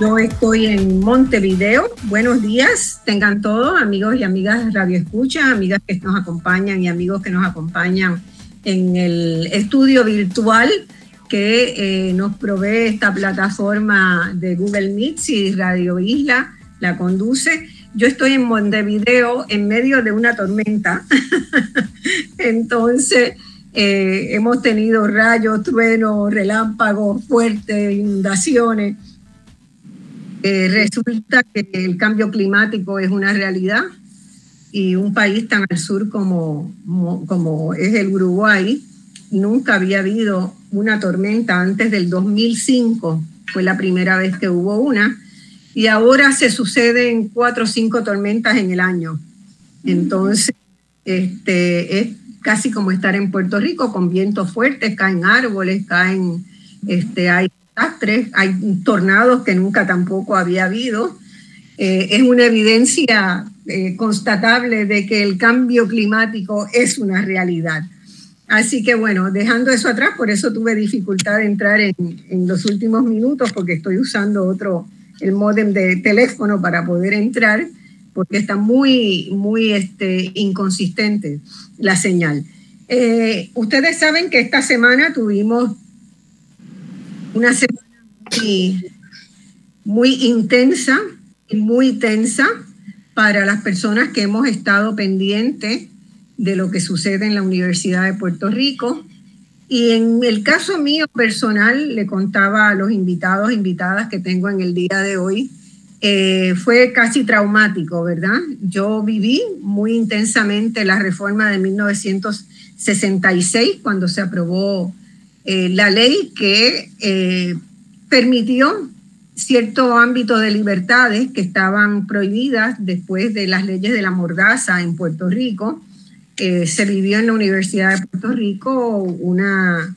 Yo estoy en Montevideo. Buenos días, tengan todos, amigos y amigas de Radio Escucha, amigas que nos acompañan y amigos que nos acompañan en el estudio virtual que eh, nos provee esta plataforma de Google Meet y Radio Isla la conduce. Yo estoy en Montevideo en medio de una tormenta. Entonces, eh, hemos tenido rayos, truenos, relámpagos fuertes, inundaciones. Eh, resulta que el cambio climático es una realidad y un país tan al sur como, como, es el Uruguay, nunca había habido una tormenta antes del 2005, fue la primera vez que hubo una, y ahora se suceden cuatro o cinco tormentas en el año. Entonces, este, es casi como estar en Puerto Rico, con vientos fuertes, caen árboles, caen, este, hay desastres, hay tornados que nunca tampoco había habido. Eh, es una evidencia eh, constatable de que el cambio climático es una realidad. Así que bueno, dejando eso atrás, por eso tuve dificultad de entrar en, en los últimos minutos porque estoy usando otro, el modem de teléfono para poder entrar porque está muy, muy este, inconsistente la señal. Eh, ustedes saben que esta semana tuvimos una semana muy, intensa y muy tensa para las personas que hemos estado pendientes de lo que sucede en la Universidad de Puerto Rico. Y en el caso mío personal, le contaba a los invitados, invitadas que tengo en el día de hoy, eh, fue casi traumático, ¿verdad? Yo viví muy intensamente la reforma de 1966 cuando se aprobó eh, la ley que eh, permitió cierto ámbito de libertades que estaban prohibidas después de las leyes de la mordaza en Puerto Rico. se vivió en la Universidad de Puerto Rico una,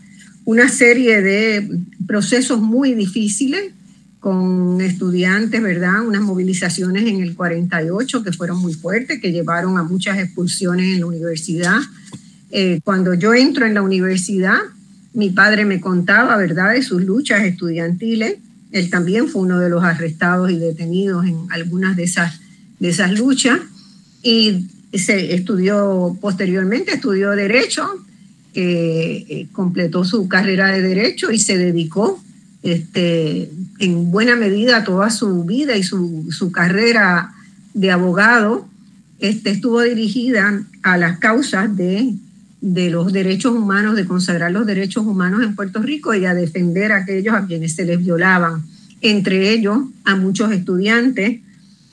una serie de procesos muy difíciles con estudiantes, ¿verdad? Unas movilizaciones en el 48 que fueron muy fuertes, que llevaron a muchas expulsiones en la universidad. Eh, cuando yo entro en la universidad, mi padre me contaba, ¿verdad?, de sus luchas estudiantiles. Él también fue uno de los arrestados y detenidos en algunas de esas, de esas luchas. Y se estudió posteriormente, estudió Derecho, eh, completó su carrera de Derecho y se dedicó este, en buena medida toda su vida y su, su carrera de abogado este, estuvo dirigida a las causas de, de, los derechos humanos, de consagrar los derechos humanos en Puerto Rico y a defender a aquellos a quienes se les violaban, entre ellos a muchos estudiantes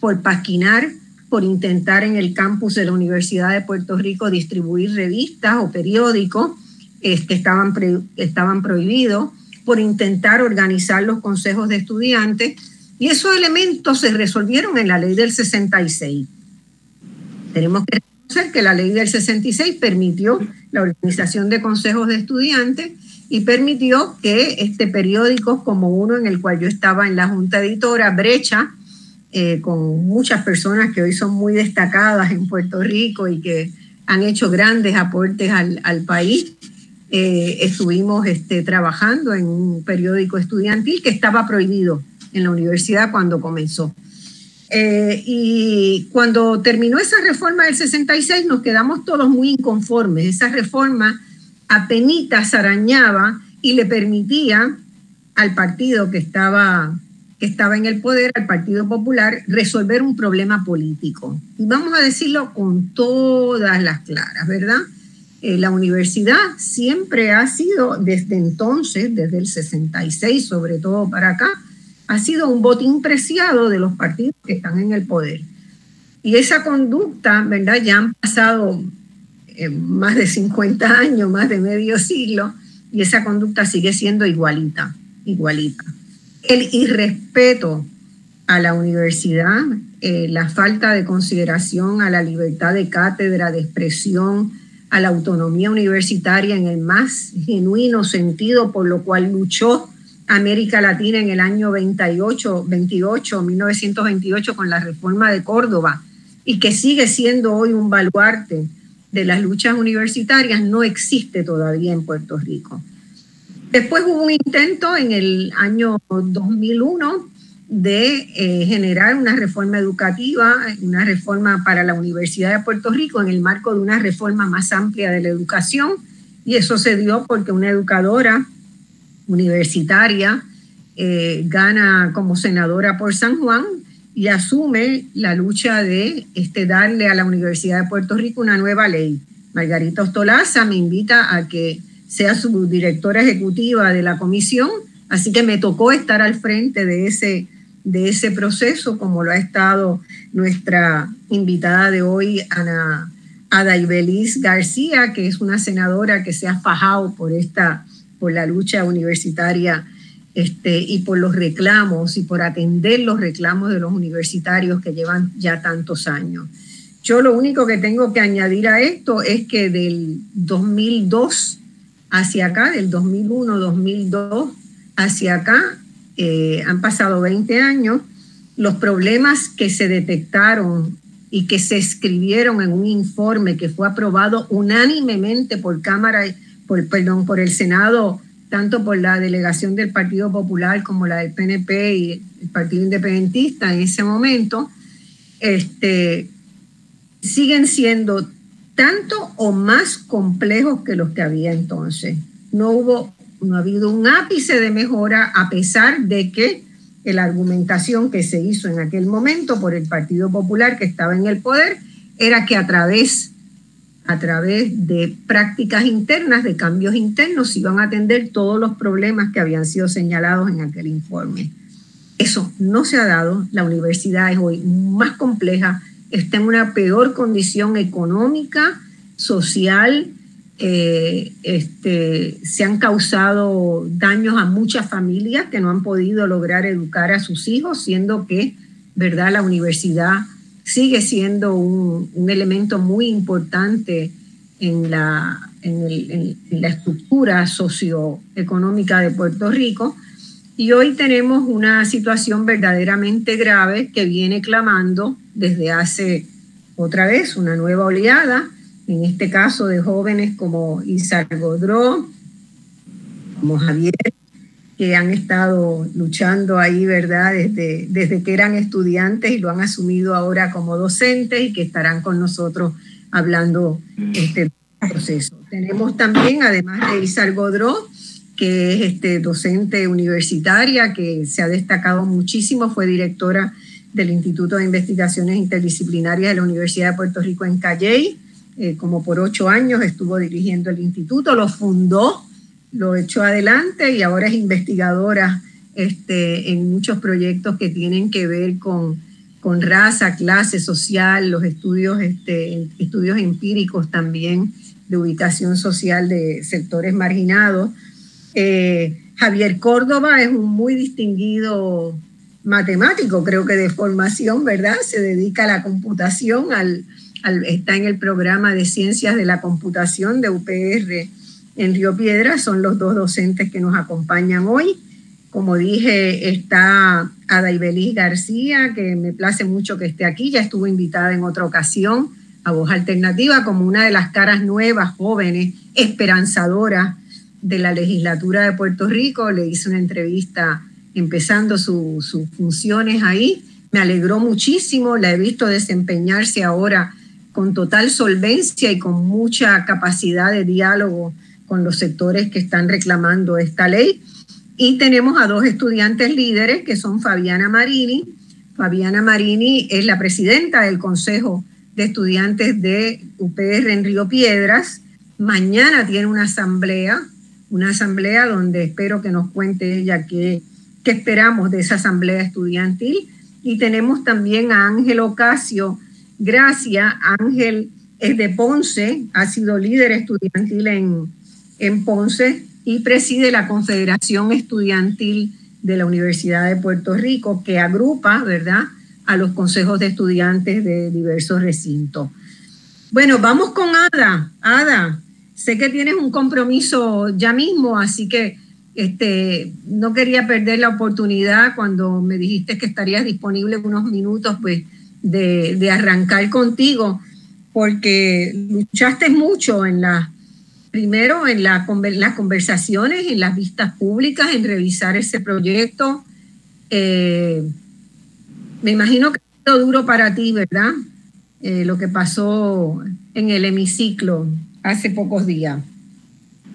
por pasquinar, por intentar en el campus de la Universidad de Puerto Rico distribuir revistas o periódicos este, estaban, estaban prohibidos por intentar organizar los consejos de estudiantes y esos elementos se resolvieron en la ley del 66. Tenemos que reconocer que la ley del 66 permitió la organización de consejos de estudiantes y permitió que este periódicos como uno en el cual yo estaba en la junta editora, Brecha, eh, con muchas personas que hoy son muy destacadas en Puerto Rico y que han hecho grandes aportes al, al país, eh, estuvimos este, trabajando en un periódico estudiantil que estaba prohibido en la universidad cuando comenzó. Eh, y cuando terminó esa reforma del 66 nos quedamos todos muy inconformes. Esa reforma apenas arañaba y le permitía al partido que estaba, que estaba en el poder, al Partido Popular, resolver un problema político. Y vamos a decirlo con todas las claras, ¿verdad? Eh, la universidad siempre ha sido, desde entonces, desde el 66 sobre todo para acá, ha sido un botín preciado de los partidos que están en el poder. Y esa conducta, ¿verdad? Ya han pasado eh, más de 50 años, más de medio siglo, y esa conducta sigue siendo igualita, igualita. El irrespeto a la universidad, eh, la falta de consideración a la libertad de cátedra, de expresión, a la autonomía universitaria en el más genuino sentido, por lo cual luchó América Latina en el año 28, 28, 1928 con la reforma de Córdoba y que sigue siendo hoy un baluarte de las luchas universitarias, no existe todavía en Puerto Rico. Después hubo un intento en el año 2001 de eh, generar una reforma educativa, una reforma para la Universidad de Puerto Rico en el marco de una reforma más amplia de la educación. Y eso se dio porque una educadora universitaria eh, gana como senadora por San Juan y asume la lucha de este, darle a la Universidad de Puerto Rico una nueva ley. Margarita Ostolaza me invita a que sea su directora ejecutiva de la comisión, así que me tocó estar al frente de ese de ese proceso, como lo ha estado nuestra invitada de hoy, Ana Ada Ibeliz García, que es una senadora que se ha fajado por esta, por la lucha universitaria este, y por los reclamos y por atender los reclamos de los universitarios que llevan ya tantos años. Yo lo único que tengo que añadir a esto es que del 2002 hacia acá, del 2001, 2002 hacia acá, eh, han pasado 20 años, los problemas que se detectaron y que se escribieron en un informe que fue aprobado unánimemente por Cámara, por, perdón, por el Senado, tanto por la delegación del Partido Popular como la del PNP y el Partido Independentista en ese momento, este, siguen siendo tanto o más complejos que los que había entonces. No hubo no ha habido un ápice de mejora a pesar de que la argumentación que se hizo en aquel momento por el Partido Popular que estaba en el poder era que a través, a través de prácticas internas, de cambios internos, se iban a atender todos los problemas que habían sido señalados en aquel informe. Eso no se ha dado. La universidad es hoy más compleja, está en una peor condición económica, social, eh, este, se han causado daños a muchas familias que no han podido lograr educar a sus hijos, siendo que, ¿verdad?, la universidad sigue siendo un, elemento muy importante en la, en, la estructura socioeconómica de Puerto Rico. Y hoy tenemos una situación verdaderamente grave que viene clamando desde hace otra vez una nueva oleada, en este caso de jóvenes como Isar Godró, como Javier, que han estado luchando ahí, ¿verdad? Desde, desde que eran estudiantes y lo han asumido ahora como docentes y que estarán con nosotros hablando este proceso. Tenemos también, además de Isar Godró, que es este, docente universitaria que se ha destacado muchísimo, fue directora del Instituto de Investigaciones Interdisciplinarias de la Universidad de Puerto Rico en Calley, eh, como por ocho años estuvo dirigiendo el instituto, lo fundó, lo echó adelante y ahora es investigadora este, en muchos proyectos que tienen que ver con, con raza, clase social, los estudios, este, estudios empíricos también de ubicación social de sectores marginados. Eh, Javier Córdoba es un muy distinguido matemático, creo que de formación, ¿verdad? Se dedica a la computación, al, está en el programa de ciencias de la computación de UPR en Río Piedra, son los dos docentes que nos acompañan hoy. Como dije, está Ada Ibeliz García, que me place mucho que esté aquí, ya estuvo invitada en otra ocasión a Voz Alternativa como una de las caras nuevas, jóvenes, esperanzadoras de la legislatura de Puerto Rico, le hice una entrevista empezando sus funciones ahí. Me alegró muchísimo, la he visto desempeñarse ahora con total solvencia y con mucha capacidad de diálogo con los sectores que están reclamando esta ley. Y tenemos a dos estudiantes líderes que son Fabiana Marini. Fabiana Marini es la presidenta del Consejo de Estudiantes de UPR en Río Piedras. Mañana tiene una asamblea una asamblea donde espero que nos cuente ella qué, qué esperamos de esa asamblea estudiantil. Y tenemos también a Ángel Ocasio Gracia. Ángel es de Ponce, ha sido líder estudiantil en, en Ponce y preside la Confederación Estudiantil de la Universidad de Puerto Rico, que agrupa, ¿verdad?, a los consejos de estudiantes de diversos recintos. Bueno, vamos con Ada. Ada, Sé que tienes un compromiso ya mismo, así que este, no quería perder la oportunidad cuando me dijiste que estarías disponible unos minutos pues, de, arrancar contigo, porque luchaste mucho en la, primero en la, las conversaciones, en las vistas públicas, en revisar ese proyecto. Eh, me imagino que ha duro para ti, ¿verdad? Eh, lo que pasó en el hemiciclo hace pocos días.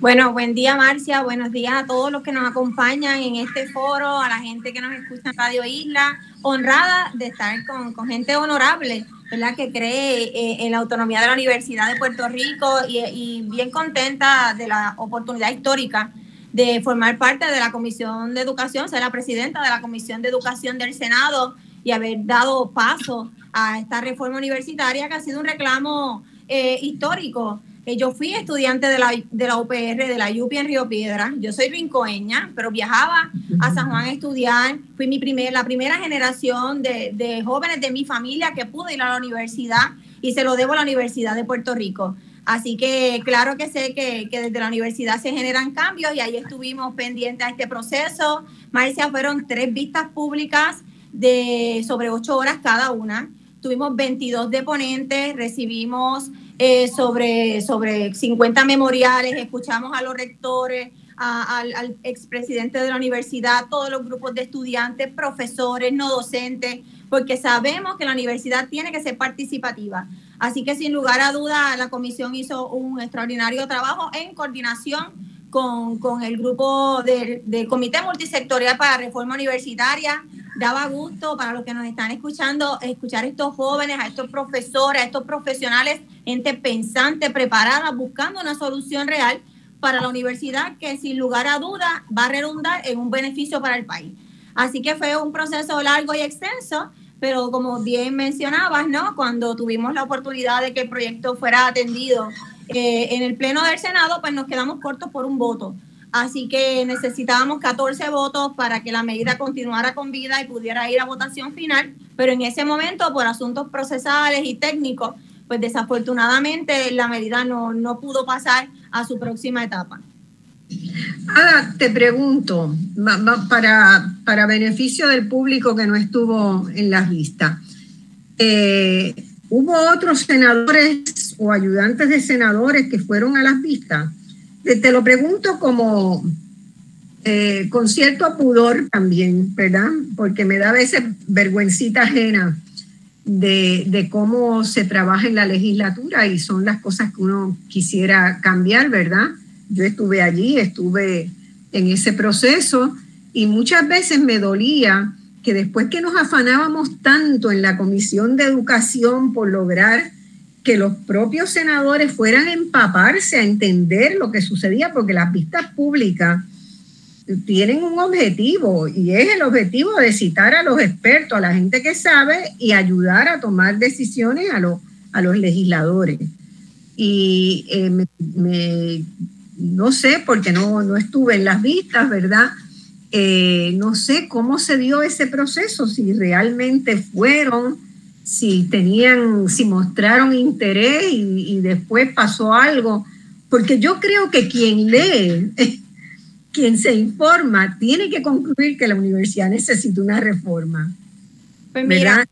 Bueno, buen día Marcia, buenos días a todos los que nos acompañan en este foro, a la gente que nos escucha en Radio Isla, honrada de estar con, gente honorable, ¿verdad? Que cree eh, en la autonomía de la Universidad de Puerto Rico y, bien contenta de la oportunidad histórica de formar parte de la Comisión de Educación, ser la presidenta de la Comisión de Educación del Senado y haber dado paso a esta reforma universitaria que ha sido un reclamo eh, histórico yo fui estudiante de la, de la UPR, de la UPI en Río Piedra. Yo soy rincoeña, pero viajaba a San Juan a estudiar. Fui mi primer, la primera generación de, de, jóvenes de mi familia que pude ir a la universidad y se lo debo a la Universidad de Puerto Rico. Así que claro que sé que, que desde la universidad se generan cambios y ahí estuvimos pendientes a este proceso. Marcia, fueron tres vistas públicas de sobre ocho horas cada una. Tuvimos 22 deponentes, recibimos eh, sobre, sobre 50 memoriales, escuchamos a los rectores, al, al expresidente de la universidad, todos los grupos de estudiantes, profesores, no docentes, porque sabemos que la universidad tiene que ser participativa. Así que sin lugar a duda la comisión hizo un extraordinario trabajo en coordinación con, con el grupo del, del Comité Multisectorial para Reforma Universitaria, daba gusto para los que nos están escuchando, escuchar a estos jóvenes, a estos profesores, a estos profesionales, gente pensante, preparada, buscando una solución real para la universidad que sin lugar a duda va a redundar en un beneficio para el país. Así que fue un proceso largo y extenso, pero como bien mencionabas, ¿no? Cuando tuvimos la oportunidad de que el proyecto fuera atendido eh, en el Pleno del Senado, pues nos quedamos cortos por un voto. Así que necesitábamos 14 votos para que la medida continuara con vida y pudiera ir a votación final, pero en ese momento, por asuntos procesales y técnicos, pues desafortunadamente la medida no, no pudo pasar a su próxima etapa. Ada, te pregunto, para, para beneficio del público que no estuvo en las vistas, eh, ¿hubo otros senadores o ayudantes de senadores que fueron a las vistas? Te, lo pregunto como eh, con cierto pudor también, ¿verdad? Porque me da a veces vergüencita ajena de, de, cómo se trabaja en la legislatura y son las cosas que uno quisiera cambiar, ¿verdad? Yo estuve allí, estuve en ese proceso y muchas veces me dolía que después que nos afanábamos tanto en la Comisión de Educación por lograr que los propios senadores fueran a empaparse, a entender lo que sucedía, porque las vistas públicas tienen un objetivo y es el objetivo de citar a los expertos, a la gente que sabe y ayudar a tomar decisiones a, los, a los legisladores. Y eh, me, no sé, porque no, no estuve en las vistas, ¿verdad? Eh, no sé cómo se dio ese proceso, si realmente fueron, si tenían, si mostraron interés y, después pasó algo, porque yo creo que quien lee, quien se informa, tiene que concluir que la universidad necesita una reforma. Pues mira,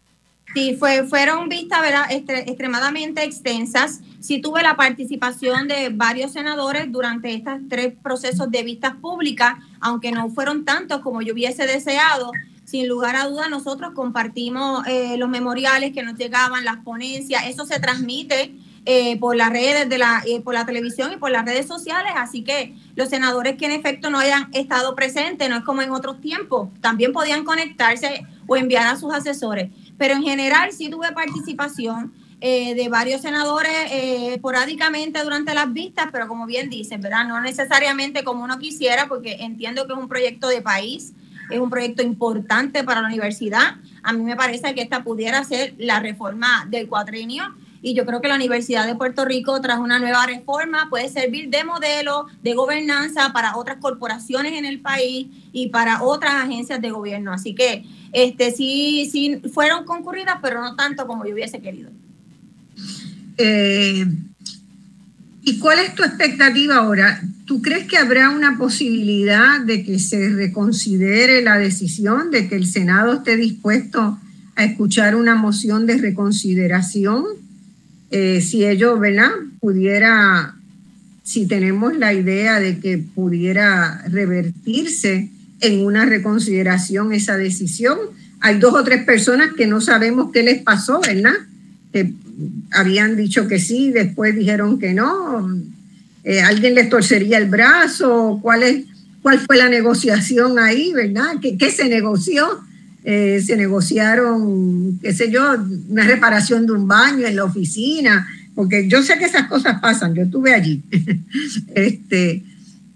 sí, fue, fueron vistas ¿verdad? extremadamente extensas sí tuve la participación de varios senadores durante estos tres procesos de vistas públicas, aunque no fueron tantos como yo hubiese deseado. Sin lugar a duda, nosotros compartimos eh, los memoriales que nos llegaban, las ponencias, eso se transmite eh, por las redes de la, eh, por la televisión y por las redes sociales, así que los senadores que en efecto no hayan estado presentes, no es como en otros tiempos, también podían conectarse o enviar a sus asesores, pero en general sí tuve participación eh, de varios senadores eh, esporádicamente durante las vistas, pero como bien dicen, ¿verdad? No necesariamente como uno quisiera, porque entiendo que es un proyecto de país, es un proyecto importante para la universidad. A mí me parece que esta pudiera ser la reforma del cuatrenio y yo creo que la Universidad de Puerto Rico, tras una nueva reforma, puede servir de modelo de gobernanza para otras corporaciones en el país y para otras agencias de gobierno. Así que este sí, sí fueron concurridas, pero no tanto como yo hubiese querido. Eh, ¿Y cuál es tu expectativa ahora? ¿Tú crees que habrá una posibilidad de que se reconsidere la decisión, de que el Senado esté dispuesto a escuchar una moción de reconsideración? Eh, si ello, ¿verdad? Pudiera, si tenemos la idea de que pudiera revertirse en una reconsideración esa decisión. Hay dos o tres personas que no sabemos qué les pasó, ¿verdad? Habían dicho que sí, después dijeron que no. Eh, ¿Alguien les torcería el brazo? ¿Cuál, es, ¿Cuál fue la negociación ahí, verdad? ¿Qué, qué se negoció? Eh, se negociaron, qué sé yo, una reparación de un baño en la oficina, porque yo sé que esas cosas pasan, yo estuve allí. este,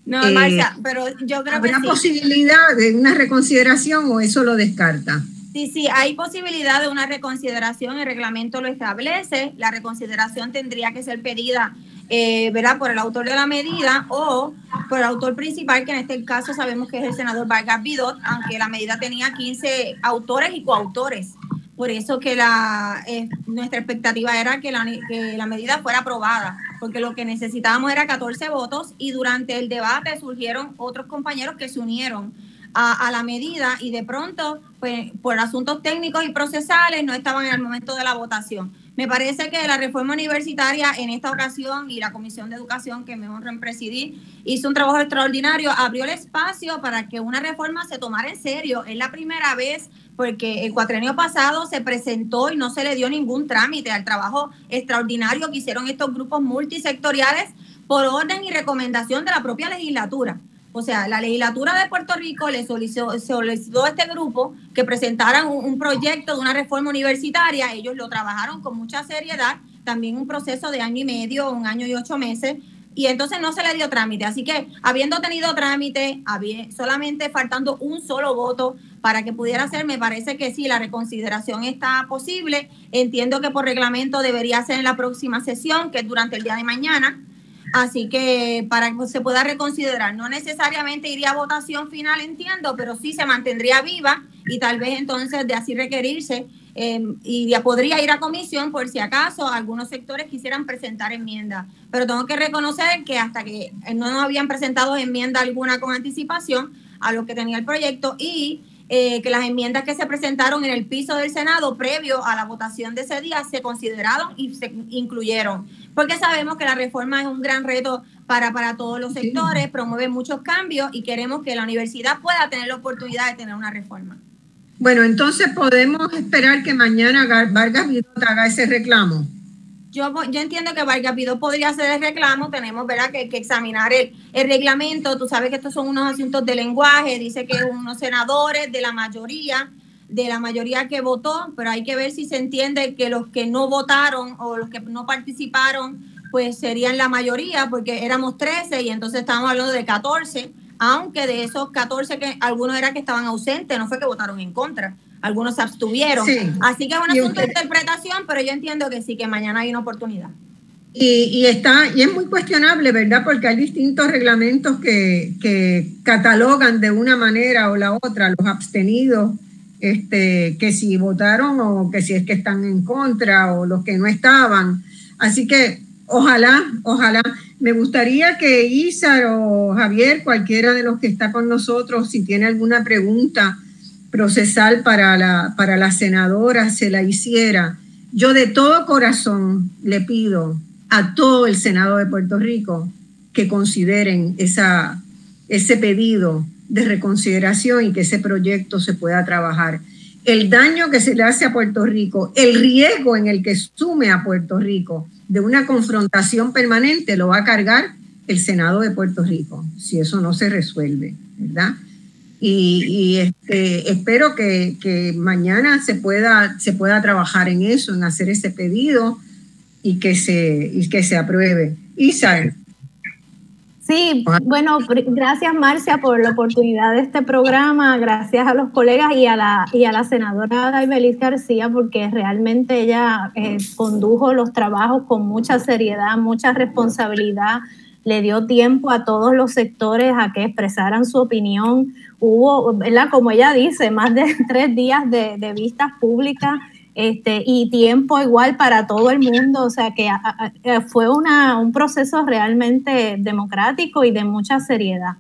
no, eh, pero yo creo ¿Habrá posibilidad de una reconsideración o eso lo descarta? Sí, sí, hay posibilidad de una reconsideración, el reglamento lo establece, la reconsideración tendría que ser pedida eh, ¿verdad? por el autor de la medida o por el autor principal, que en este caso sabemos que es el senador Vargas Vidot, aunque la medida tenía 15 autores y coautores. Por eso que la, eh, nuestra expectativa era que la, que la medida fuera aprobada, porque lo que necesitábamos era 14 votos y durante el debate surgieron otros compañeros que se unieron a, la medida y de pronto, pues, por asuntos técnicos y procesales, no estaban en el momento de la votación. Me parece que la reforma universitaria en esta ocasión y la Comisión de Educación que me honra en presidir hizo un trabajo extraordinario, abrió el espacio para que una reforma se tomara en serio. Es la primera vez porque el cuatrenio pasado se presentó y no se le dio ningún trámite al trabajo extraordinario que hicieron estos grupos multisectoriales por orden y recomendación de la propia legislatura. O sea, la legislatura de Puerto Rico le solicitó, a este grupo que presentaran un, proyecto de una reforma universitaria. Ellos lo trabajaron con mucha seriedad, también un proceso de año y medio, un año y ocho meses, y entonces no se le dio trámite. Así que habiendo tenido trámite, solamente faltando un solo voto para que pudiera ser, me parece que sí, la reconsideración está posible. Entiendo que por reglamento debería ser en la próxima sesión, que es durante el día de mañana Así que para que se pueda reconsiderar, no necesariamente iría a votación final, entiendo, pero sí se mantendría viva y tal vez entonces de así requerirse em, y podría ir a comisión por si acaso algunos sectores quisieran presentar enmiendas. Pero tengo que reconocer que hasta que no nos habían presentado enmienda alguna con anticipación a lo que tenía el proyecto y eh, que las enmiendas que se presentaron en el piso del Senado previo a la votación de ese día se consideraron y se incluyeron, porque sabemos que la reforma es un gran reto para, para todos los sectores, promueve muchos cambios y queremos que la universidad pueda tener la oportunidad de tener una reforma. Bueno, entonces podemos esperar que mañana Vargas Vidot haga ese reclamo. Yo, yo entiendo que Vargas Vidot podría hacer el reclamo, tenemos ¿verdad? Que, que examinar el, el, reglamento, tú sabes que estos son unos asuntos de lenguaje, dice que unos senadores de la mayoría, de la mayoría que votó, pero hay que ver si se entiende que los que no votaron o los que no participaron, pues serían la mayoría, porque éramos 13 y entonces estamos hablando de 14 aunque de esos 14 que algunos eran que estaban ausentes, no fue que votaron en contra, algunos se abstuvieron. Así que es un asunto de interpretación, pero yo entiendo que sí, que mañana hay una oportunidad. Y, está, y es muy cuestionable, ¿verdad? Porque hay distintos reglamentos que, que catalogan de una manera o la otra los abstenidos, este, que si votaron o que si es que están en contra o los que no estaban. Así que ojalá, ojalá me gustaría que Isa o Javier, cualquiera de los que está con nosotros, si tiene alguna pregunta procesal para la, para senadora, se la hiciera. Yo de todo corazón le pido a todo el Senado de Puerto Rico que consideren esa, ese pedido de reconsideración y que ese proyecto se pueda trabajar. El daño que se le hace a Puerto Rico, el riesgo en el que sume a Puerto Rico de una confrontación permanente lo va a cargar el Senado de Puerto Rico, si eso no se resuelve, ¿verdad? Y, este, espero que, mañana se pueda, se pueda trabajar en eso, en hacer ese pedido y que se, y que se apruebe. Isa, Sí, bueno, gracias Marcia por la oportunidad de este programa, gracias a los colegas y a la, y a la senadora Daibeliz García, porque realmente ella eh, condujo los trabajos con mucha seriedad, mucha responsabilidad, le dio tiempo a todos los sectores a que expresaran su opinión. Hubo, ¿verdad? como ella dice, más de tres días de vistas públicas este, y tiempo igual para todo el mundo, o sea que fue una, un proceso realmente democrático y de mucha seriedad.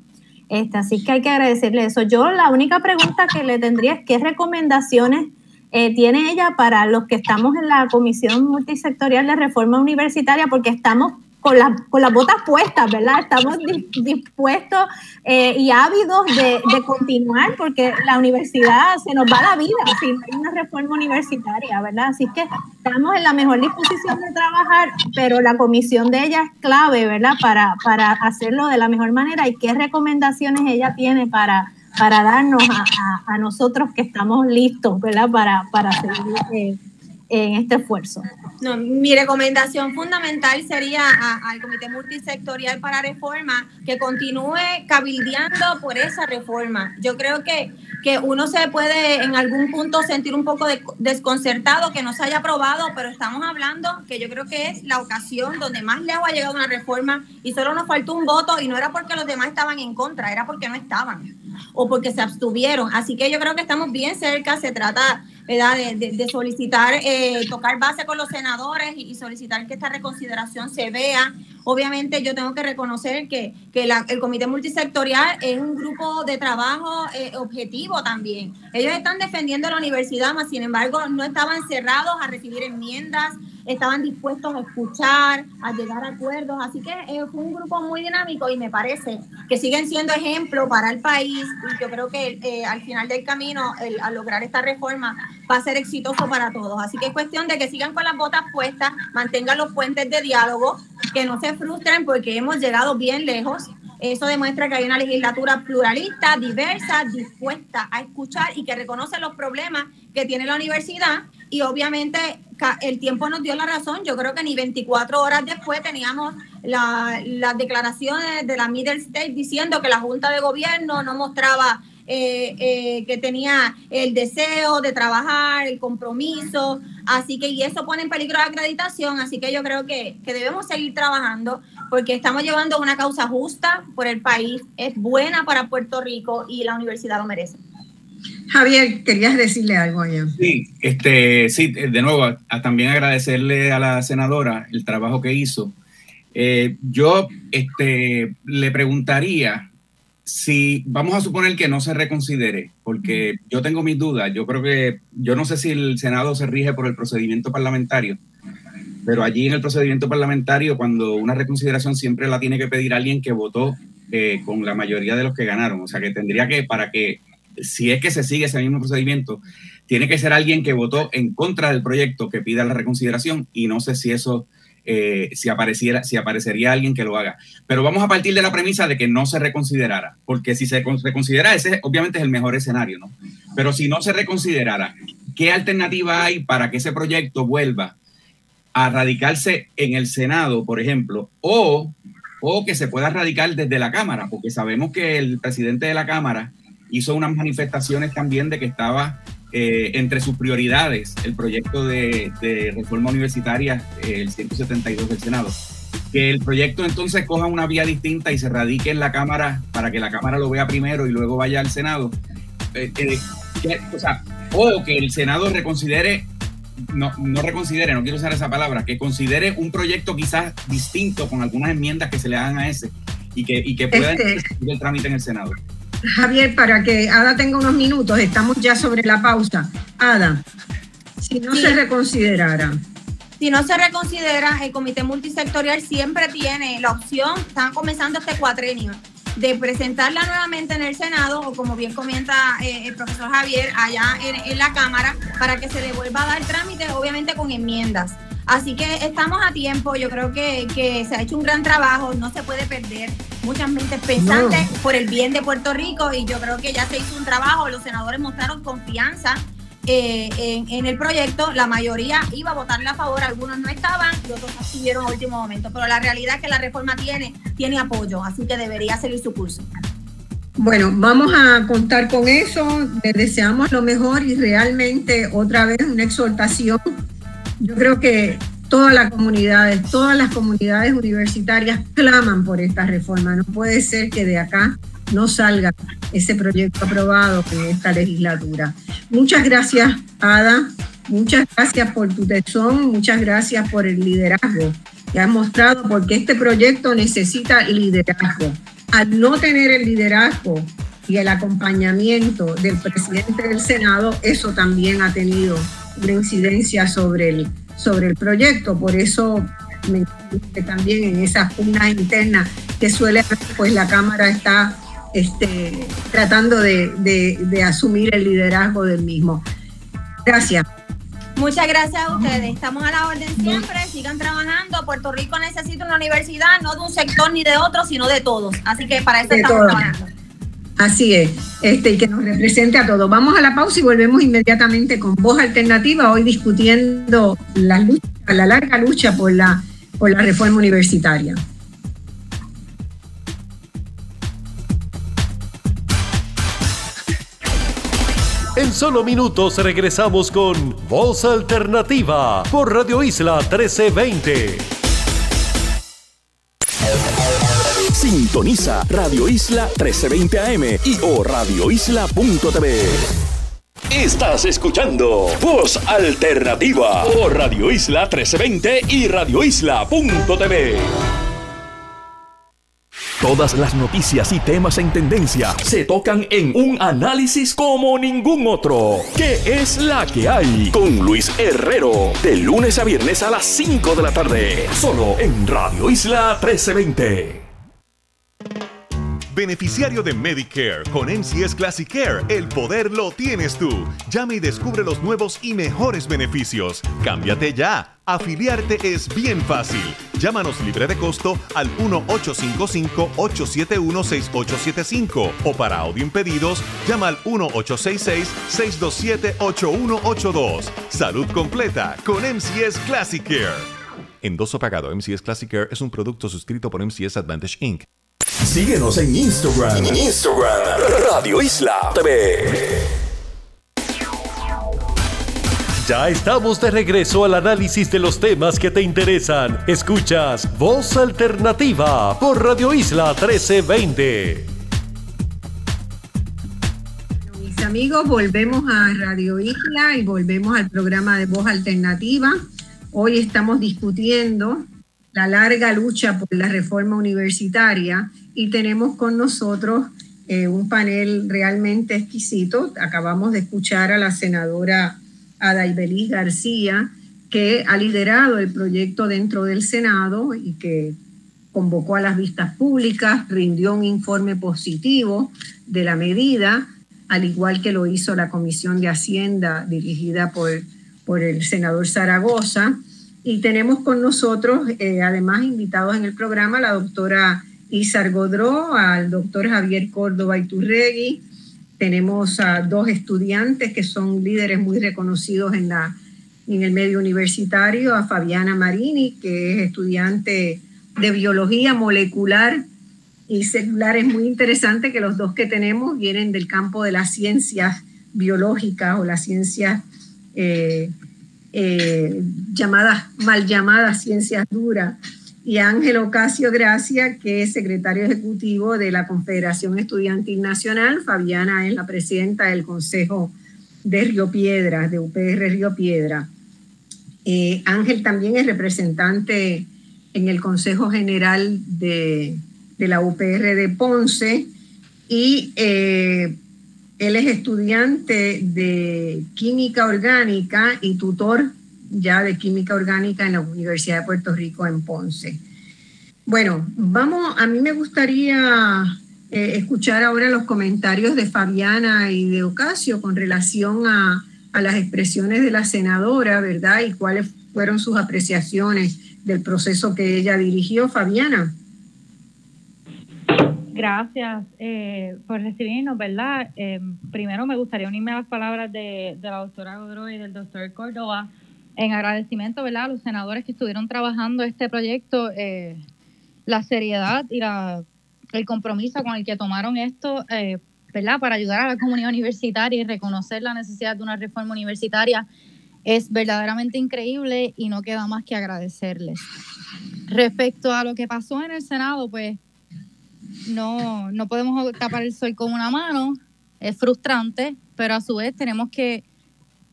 Este, así que hay que agradecerle eso. Yo la única pregunta que le tendría es qué recomendaciones eh, tiene ella para los que estamos en la Comisión Multisectorial de Reforma Universitaria, porque estamos con, con las botas puestas, ¿verdad? Estamos dispuestos eh, y ávidos de, continuar porque la universidad se nos va la vida si no hay una reforma universitaria, ¿verdad? Así que estamos en la mejor disposición de trabajar, pero la comisión de ella es clave, ¿verdad? Para, para hacerlo de la mejor manera y qué recomendaciones ella tiene para, para darnos a, nosotros que estamos listos, ¿verdad? Para, para seguir. Eh, en este esfuerzo. No, mi recomendación fundamental sería al Comité Multisectorial para Reforma que continúe cabildeando por esa reforma. Yo creo que, que uno se puede en algún punto sentir un poco desconcertado que no se haya aprobado, pero estamos hablando que yo creo que es la ocasión donde más lejos ha llegado una reforma y solo nos faltó un voto y no era porque los demás estaban en contra, era porque no estaban o porque se abstuvieron. Así que yo creo que estamos bien cerca, se trata ¿verdad? De, solicitar, eh, tocar base con los senadores y, solicitar que esta reconsideración se vea. Obviamente yo tengo que reconocer que, que el comité multisectorial es un grupo de trabajo eh, objetivo también. Ellos están defendiendo la universidad, mas sin embargo no estaban cerrados a recibir enmiendas, estaban dispuestos a escuchar, a llegar a acuerdos. Así que eh, fue un grupo muy dinámico y me parece que siguen siendo ejemplo para el país. Y yo creo que eh, al final del camino, el, al lograr esta reforma, va a ser exitoso para todos. Así que es cuestión de que sigan con las botas puestas, mantengan los puentes de diálogo, que no se frustren porque hemos llegado bien lejos. Eso demuestra que hay una legislatura pluralista, diversa, dispuesta a escuchar y que reconoce los problemas que tiene la universidad y obviamente el tiempo nos dio la razón. Yo creo que ni 24 horas después teníamos las declaraciones de la Middle State diciendo que la Junta de Gobierno no mostraba eh, eh, que tenía el deseo de trabajar, el compromiso, así que y eso pone en peligro la acreditación, así que yo creo que, que debemos seguir trabajando porque estamos llevando una causa justa por el país, es buena para Puerto Rico y la universidad lo merece. Javier, querías decirle algo allá. Sí, este, sí, de nuevo, también agradecerle a la senadora el trabajo que hizo. Eh, yo este, le preguntaría si vamos a suponer que no se reconsidere, porque yo tengo mis dudas, yo creo que, yo no sé si el Senado se rige por el procedimiento parlamentario, pero allí en el procedimiento parlamentario, cuando una reconsideración siempre la tiene que pedir alguien que votó eh, con la mayoría de los que ganaron, o sea que tendría que, para que, si es que se sigue ese mismo procedimiento, tiene que ser alguien que votó en contra del proyecto que pida la reconsideración y no sé si eso eh, si, apareciera, si aparecería alguien que lo haga. Pero vamos a partir de la premisa de que no se reconsiderara, porque si se reconsidera, ese obviamente es el mejor escenario, ¿no? Pero si no se reconsiderara, ¿qué alternativa hay para que ese proyecto vuelva a radicarse en el Senado, por ejemplo, o, o que se pueda radicar desde la Cámara? Porque sabemos que el presidente de la Cámara hizo unas manifestaciones también de que estaba eh, entre sus prioridades el proyecto de, reforma universitaria, eh, el 172 del Senado. Que el proyecto entonces coja una vía distinta y se radique en la Cámara para que la Cámara lo vea primero y luego vaya al Senado. Eh, o, sea, o que el Senado reconsidere, no, no reconsidere, no quiero usar esa palabra, que considere un proyecto quizás distinto con algunas enmiendas que se le hagan a ese y que, y que pueda este, el trámite en el Senado. Javier, para que Ada tenga unos minutos, estamos ya sobre la pausa. Ada, si no se reconsiderara. Si no se reconsidera, el comité multisectorial siempre tiene la opción, están comenzando este cuatrenio, de presentarla nuevamente en el Senado o como bien comenta eh, el profesor Javier, allá en, en la Cámara, para que se devuelva a dar trámite, obviamente con enmiendas. Así que estamos a tiempo, yo creo que, se ha hecho un gran trabajo, no se puede perder. Muchas mentes pensantes por el bien de Puerto Rico. Y yo creo que ya se hizo un trabajo, los senadores mostraron confianza eh, en, el proyecto, la mayoría iba a votarle a favor, algunos no estaban y otros estuvieron a último momento, pero la realidad es que la reforma tiene, tiene apoyo, así que debería seguir su curso. Bueno, vamos a contar con eso, les deseamos lo mejor y realmente otra vez una exhortación yo creo que todas las comunidades, todas las comunidades universitarias claman por esta reforma. No puede ser que de acá no salga ese proyecto aprobado en esta legislatura. Muchas gracias, Ada. Muchas gracias por tu tesón, muchas gracias por el liderazgo que has mostrado, porque este proyecto necesita liderazgo. Al no tener el liderazgo y el acompañamiento del presidente del Senado, eso también ha tenido una incidencia sobre el, sobre el proyecto. Por eso me también en esas pugnas internas que suele haber, pues la Cámara está este, tratando de, asumir el liderazgo del mismo. Gracias. Muchas gracias a ustedes. Estamos a la orden siempre. Sigan trabajando. Puerto Rico necesita una universidad, no de un sector ni de otro, sino de todos. Así que para eso estamos trabajando. Así es, este, y que nos represente a todos. Vamos a la pausa y volvemos inmediatamente con Voz Alternativa, hoy discutiendo la, lucha, la larga lucha por la, por la reforma universitaria. En solo minutos regresamos con Voz Alternativa por Radio Isla 1320. Sintoniza Radio Isla 1320 AM y o radioisla.tv. Estás escuchando Voz Alternativa por Radio Isla 1320 y radioisla.tv. Todas las noticias y temas en tendencia se tocan en un análisis como ningún otro. ¿Qué es la que hay? Con Luis Herrero, de lunes a viernes a las 5 de la tarde, solo en Radio Isla 1320. Beneficiario de Medicare con MCS Classic Care, el poder lo tienes tú. Llame y descubre los nuevos y mejores beneficios. Cámbiate ya. Afiliarte es bien fácil. Llámanos libre de costo al 1-855-871-6875 o para audio impedidos, llama al 1-866-627-8182. Salud completa con MCS Classic Care. Endoso pagado. MCS Classic Care es un producto suscrito por MCS Advantage Inc. Síguenos en Instagram. Instagram, Radio Isla TV. Ya estamos de regreso al análisis de los temas que te interesan. Escuchas Voz Alternativa por Radio Isla 1320. Mis amigos, volvemos a Radio Isla y volvemos al programa de Voz Alternativa. Hoy estamos discutiendo la larga lucha por la reforma universitaria y tenemos con nosotros eh, un panel realmente exquisito. Acabamos de escuchar a la senadora Ada García, que ha liderado el proyecto dentro del Senado y que convocó a las vistas públicas, rindió un informe positivo de la medida, al igual que lo hizo la Comisión de Hacienda dirigida por, por el senador Zaragoza. Y tenemos con nosotros, eh, además, invitados en el programa, la doctora Isar Godró, al doctor Javier Córdoba Iturregui, tenemos a dos estudiantes que son líderes muy reconocidos en, la, en el medio universitario, a Fabiana Marini, que es estudiante de biología molecular y celular. Es muy interesante que los dos que tenemos vienen del campo de las ciencias biológicas o las ciencias eh, eh, llamadas, mal llamadas ciencias duras y Ángel Ocasio Gracia, que es secretario ejecutivo de la Confederación Estudiantil Nacional. Fabiana es la presidenta del Consejo de Río Piedra, de UPR Río Piedra. Eh, Ángel también es representante en el Consejo General de, la UPR de Ponce y eh, él es estudiante de química orgánica y tutor ya de química orgánica en la Universidad de Puerto Rico en Ponce. Bueno, vamos, a mí me gustaría eh, escuchar ahora los comentarios de Fabiana y de Ocasio con relación a, a las expresiones de la senadora, ¿verdad? Y cuáles fueron sus apreciaciones del proceso que ella dirigió. Fabiana. Gracias eh, por recibirnos, ¿verdad? Eh, primero me gustaría unirme a las palabras de, de la doctora Godoy y del doctor Córdoba en agradecimiento ¿verdad? a los senadores que estuvieron trabajando este proyecto, eh, la seriedad y la, el compromiso con el que tomaron esto eh, ¿verdad? para ayudar a la comunidad universitaria y reconocer la necesidad de una reforma universitaria es verdaderamente increíble y no queda más que agradecerles. Respecto a lo que pasó en el Senado, pues no, no podemos tapar el sol con una mano, es frustrante, pero a su vez tenemos que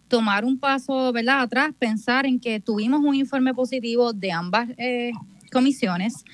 tomar un paso ¿verdad? atrás, pensar en que tuvimos un informe positivo de ambas eh, comisiones,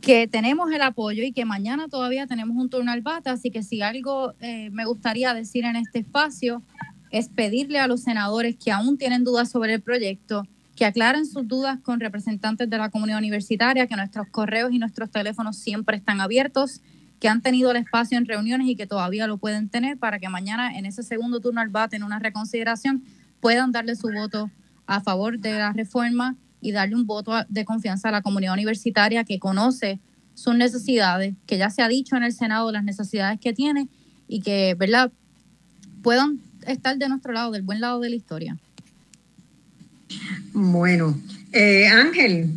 que tenemos el apoyo y que mañana todavía tenemos un turno al bata, así que si algo eh, me gustaría decir en este espacio es pedirle a los senadores que aún tienen dudas sobre el proyecto, que aclaren sus dudas con representantes de la comunidad universitaria, que nuestros correos y nuestros teléfonos siempre están abiertos que han tenido el espacio en reuniones y que todavía lo pueden tener para que mañana en ese segundo turno al bate, en una reconsideración, puedan darle su voto a favor de la reforma y darle un voto de confianza a la comunidad universitaria que conoce sus necesidades, que ya se ha dicho en el Senado las necesidades que tiene y que, ¿verdad?, puedan estar de nuestro lado, del buen lado de la historia. Bueno, eh, Ángel,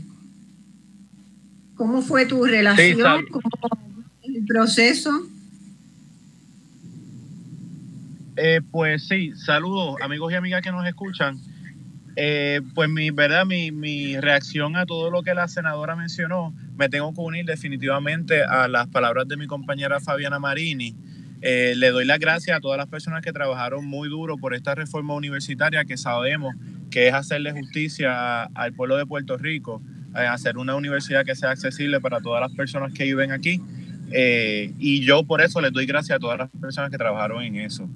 ¿cómo fue tu relación? el proceso? Eh, pues sí, saludos amigos y amigas que nos escuchan. Eh, pues mi verdad, mi, mi, reacción a todo lo que la senadora mencionó, me tengo que unir definitivamente a las palabras de mi compañera Fabiana Marini. Eh, le doy las gracias a todas las personas que trabajaron muy duro por esta reforma universitaria que sabemos que es hacerle justicia al pueblo de Puerto Rico, hacer una universidad que sea accesible para todas las personas que viven aquí eh, y yo por eso les doy gracias a todas las personas que trabajaron en eso.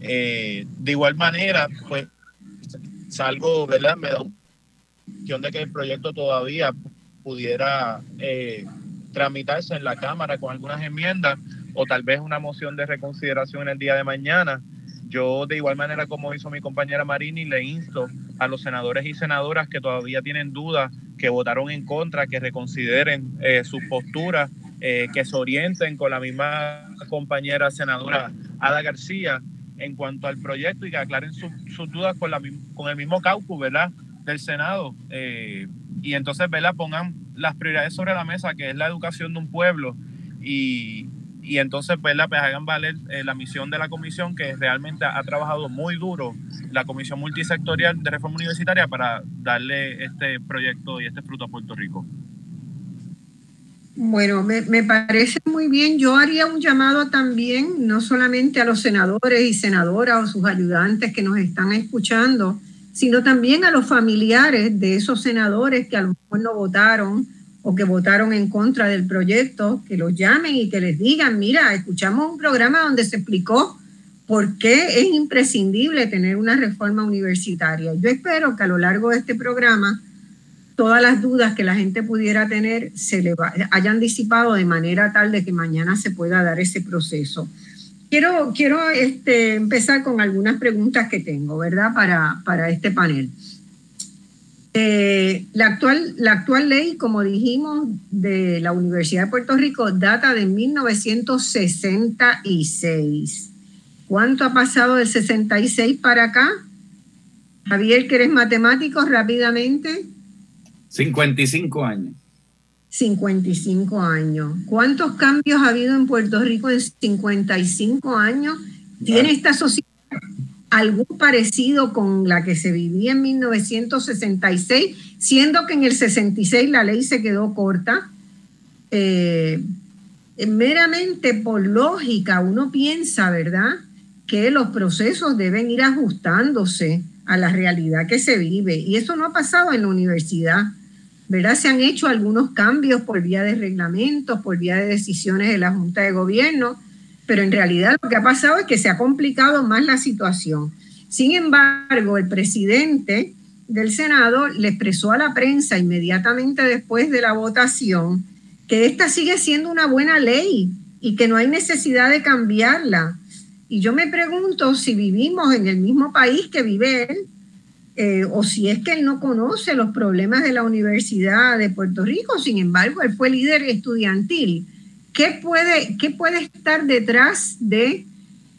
Eh, de igual manera, pues salgo, ¿verdad? Me da un de que el proyecto todavía pudiera eh, tramitarse en la Cámara con algunas enmiendas o tal vez una moción de reconsideración en el día de mañana. Yo, de igual manera como hizo mi compañera Marini, le insto a los senadores y senadoras que todavía tienen dudas, que votaron en contra, que reconsideren eh, sus posturas eh, que se orienten con la misma compañera senadora Ada García en cuanto al proyecto y que aclaren sus dudas con, la, con el mismo caucus, ¿verdad? Del Senado. Eh, y entonces, ¿verdad? Pongan las prioridades sobre la mesa, que es la educación de un pueblo, y, y entonces pues, la, pues hagan valer eh, la misión de la comisión que realmente ha, trabajado muy duro la comisión multisectorial de reforma universitaria para darle este proyecto y este fruto a Puerto Rico. Bueno, me, me, parece muy bien. Yo haría un llamado también, no solamente a los senadores y senadoras o sus ayudantes que nos están escuchando, sino también a los familiares de esos senadores que a lo mejor no votaron o que votaron en contra del proyecto, que los llamen y que les digan, mira, escuchamos un programa donde se explicó por qué es imprescindible tener una reforma universitaria. Yo espero que a lo largo de este programa todas las dudas que la gente pudiera tener se le hayan disipado de manera tal de que mañana se pueda dar ese proceso. Quiero, quiero este, empezar con algunas preguntas que tengo, ¿verdad? Para, para este panel. Eh, la, actual, la actual ley, como dijimos, de la Universidad de Puerto Rico data de 1966. ¿Cuánto ha pasado del 66 para acá? Javier, que eres matemático, rápidamente. 55 años. 55 años. ¿Cuántos cambios ha habido en Puerto Rico en 55 años? ¿Tiene esta sociedad algún parecido con la que se vivía en 1966, siendo que en el 66 la ley se quedó corta. Eh, meramente por lógica, uno piensa, ¿verdad?, que los procesos deben ir ajustándose a la realidad que se vive. Y eso no ha pasado en la universidad, ¿verdad? Se han hecho algunos cambios por vía de reglamentos, por vía de decisiones de la Junta de Gobierno, pero en realidad lo que ha pasado es que se ha complicado más la situación. Sin embargo, el presidente del Senado le expresó a la prensa inmediatamente después de la votación que esta sigue siendo una buena ley y que no hay necesidad de cambiarla. Y yo me pregunto si vivimos en el mismo país que vive él, eh, o si es que él no conoce los problemas de la Universidad de Puerto Rico. Sin embargo, él fue líder estudiantil ¿Qué puede, qué puede estar detrás de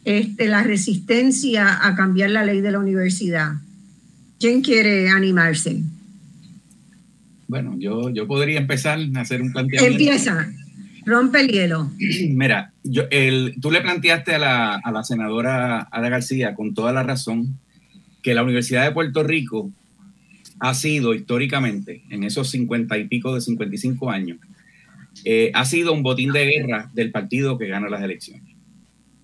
este, la resistencia a cambiar la ley de la universidad? ¿Quién quiere animarse? Bueno, yo, yo podría empezar a hacer un planteamiento. Empieza, rompe el hielo. Mira, yo, el, tú le planteaste a la, a la senadora Ada García con toda la razón que la Universidad de Puerto Rico ha sido históricamente, en esos cincuenta y pico de 55 años, eh, ha sido un botín de guerra del partido que gana las elecciones.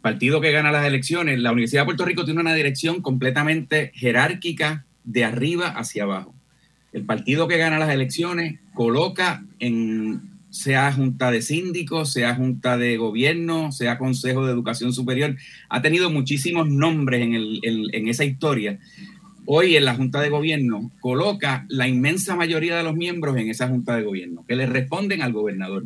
Partido que gana las elecciones, la Universidad de Puerto Rico tiene una dirección completamente jerárquica de arriba hacia abajo. El partido que gana las elecciones coloca en, sea junta de síndicos, sea junta de gobierno, sea consejo de educación superior, ha tenido muchísimos nombres en, en esa historia hoy en la Junta de Gobierno coloca la inmensa mayoría de los miembros en esa Junta de Gobierno, que le responden al gobernador.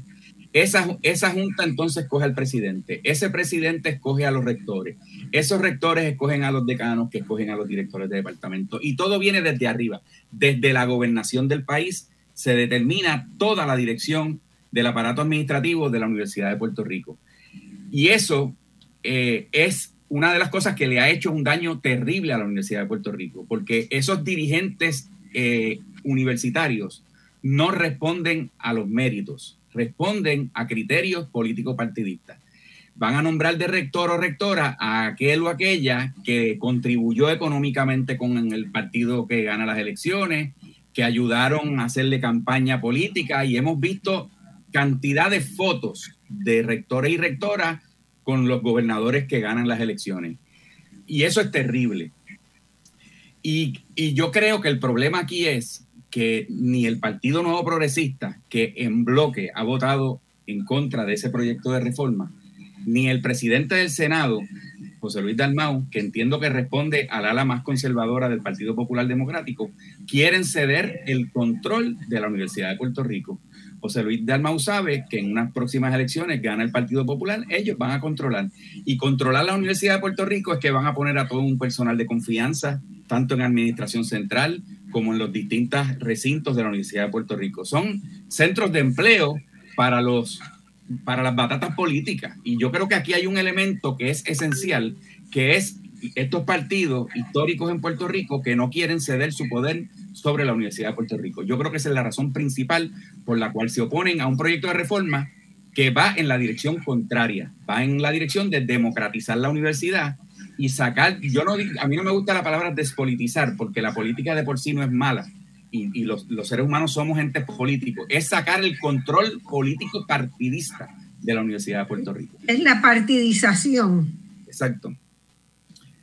Esa, esa Junta entonces escoge al presidente, ese presidente escoge a los rectores, esos rectores escogen a los decanos que escogen a los directores de departamento y todo viene desde arriba, desde la gobernación del país se determina toda la dirección del aparato administrativo de la Universidad de Puerto Rico. Y eso eh, es una de las cosas que le ha hecho un daño terrible a la Universidad de Puerto Rico, porque esos dirigentes eh, universitarios no responden a los méritos, responden a criterios políticos partidistas. Van a nombrar de rector o rectora a aquel o aquella que contribuyó económicamente con el partido que gana las elecciones, que ayudaron a hacerle campaña política y hemos visto cantidad de fotos de rectores y rectoras con los gobernadores que ganan las elecciones. Y eso es terrible. Y, yo creo que el problema aquí es que ni el Partido Nuevo Progresista, que en bloque ha votado en contra de ese proyecto de reforma, ni el presidente del Senado, José Luis Dalmau, que entiendo que responde al ala más conservadora del Partido Popular Democrático, quieren ceder el control de la Universidad de Puerto Rico. José Luis Dalmau sabe que en unas próximas elecciones gana el Partido Popular, ellos van a controlar. Y controlar la Universidad de Puerto Rico es que van a poner a todo un personal de confianza, tanto en administración central como en los distintos recintos de la Universidad de Puerto Rico. Son centros de empleo para los para las batatas políticas. Y yo creo que aquí hay un elemento que es esencial, que es estos partidos históricos en Puerto Rico que no quieren ceder su poder sobre la Universidad de Puerto Rico. Yo creo que esa es la razón principal por la cual se oponen a un proyecto de reforma que va en la dirección contraria, va en la dirección de democratizar la universidad y sacar, yo no a mí no me gusta la palabra despolitizar, porque la política de por sí no es mala, y, los, seres humanos somos entes políticos, es sacar el control político partidista de la Universidad de Puerto Rico. Es la partidización. Exacto.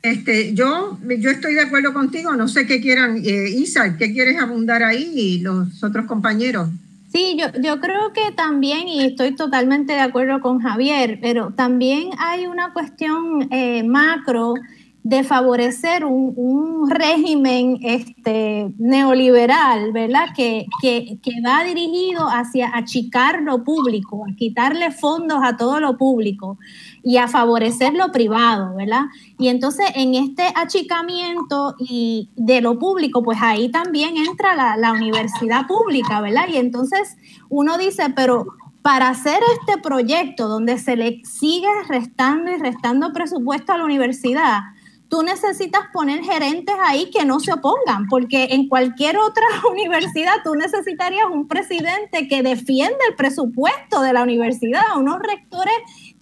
Este, yo, yo estoy de acuerdo contigo, no sé qué quieran, eh, ¿qué quieres abundar ahí y los otros compañeros? Sí, yo, yo creo que también, y estoy totalmente de acuerdo con Javier, pero también hay una cuestión eh, macro de favorecer un, régimen este, neoliberal, ¿verdad? Que, que, que, va dirigido hacia achicar lo público, a quitarle fondos a todo lo público y a favorecer lo privado, ¿verdad? Y entonces en este achicamiento y de lo público, pues ahí también entra la, universidad pública, ¿verdad? Y entonces uno dice, pero para hacer este proyecto donde se le sigue restando y restando presupuesto a la universidad, tú necesitas poner gerentes ahí que no se opongan, porque en cualquier otra universidad tú necesitarías un presidente que defienda el presupuesto de la universidad, unos rectores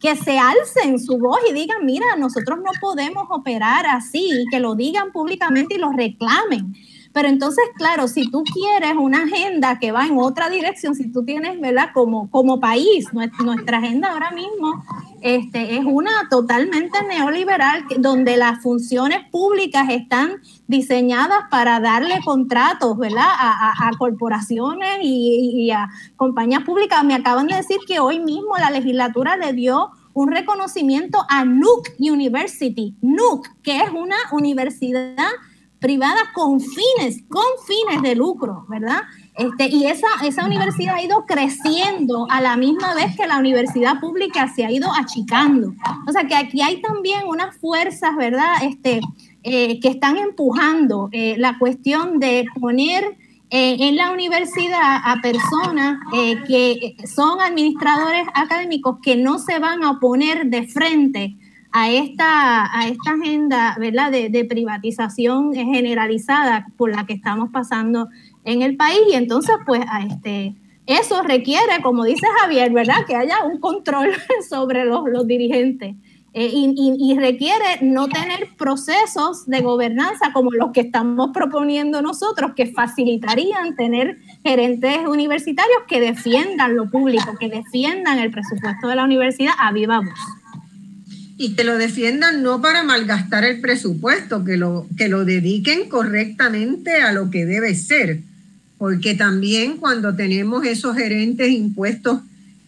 que se alcen su voz y digan, mira, nosotros no podemos operar así, que lo digan públicamente y lo reclamen. Pero entonces, claro, si tú quieres una agenda que va en otra dirección, si tú tienes, ¿verdad? Como, como país, nuestra, agenda ahora mismo este, es una totalmente neoliberal, donde las funciones públicas están diseñadas para darle contratos, ¿verdad? A, corporaciones y, y a compañías públicas. Me acaban de decir que hoy mismo la legislatura le dio un reconocimiento a Nuke University, Nuke, que es una universidad privada con fines, con fines de lucro, ¿verdad? Este, y esa, esa universidad ha ido creciendo a la misma vez que la universidad pública se ha ido achicando. O sea que aquí hay también unas fuerzas, ¿verdad? Este, eh, que están empujando eh, la cuestión de poner eh, en la universidad a personas que son administradores académicos que no se van a oponer de frente a esta, a esta agenda ¿verdad? De, privatización generalizada por la que estamos pasando en el país. Y entonces, pues, a este, eso requiere, como dice Javier, ¿verdad? Que haya un control sobre los, los dirigentes. Eh, y, y, requiere no tener procesos de gobernanza como los que estamos proponiendo nosotros, que facilitarían tener gerentes universitarios que defiendan lo público, que defiendan el presupuesto de la universidad a viva voz y que lo defiendan no para malgastar el presupuesto, que lo, que lo dediquen correctamente a lo que debe ser, porque también cuando tenemos esos gerentes impuestos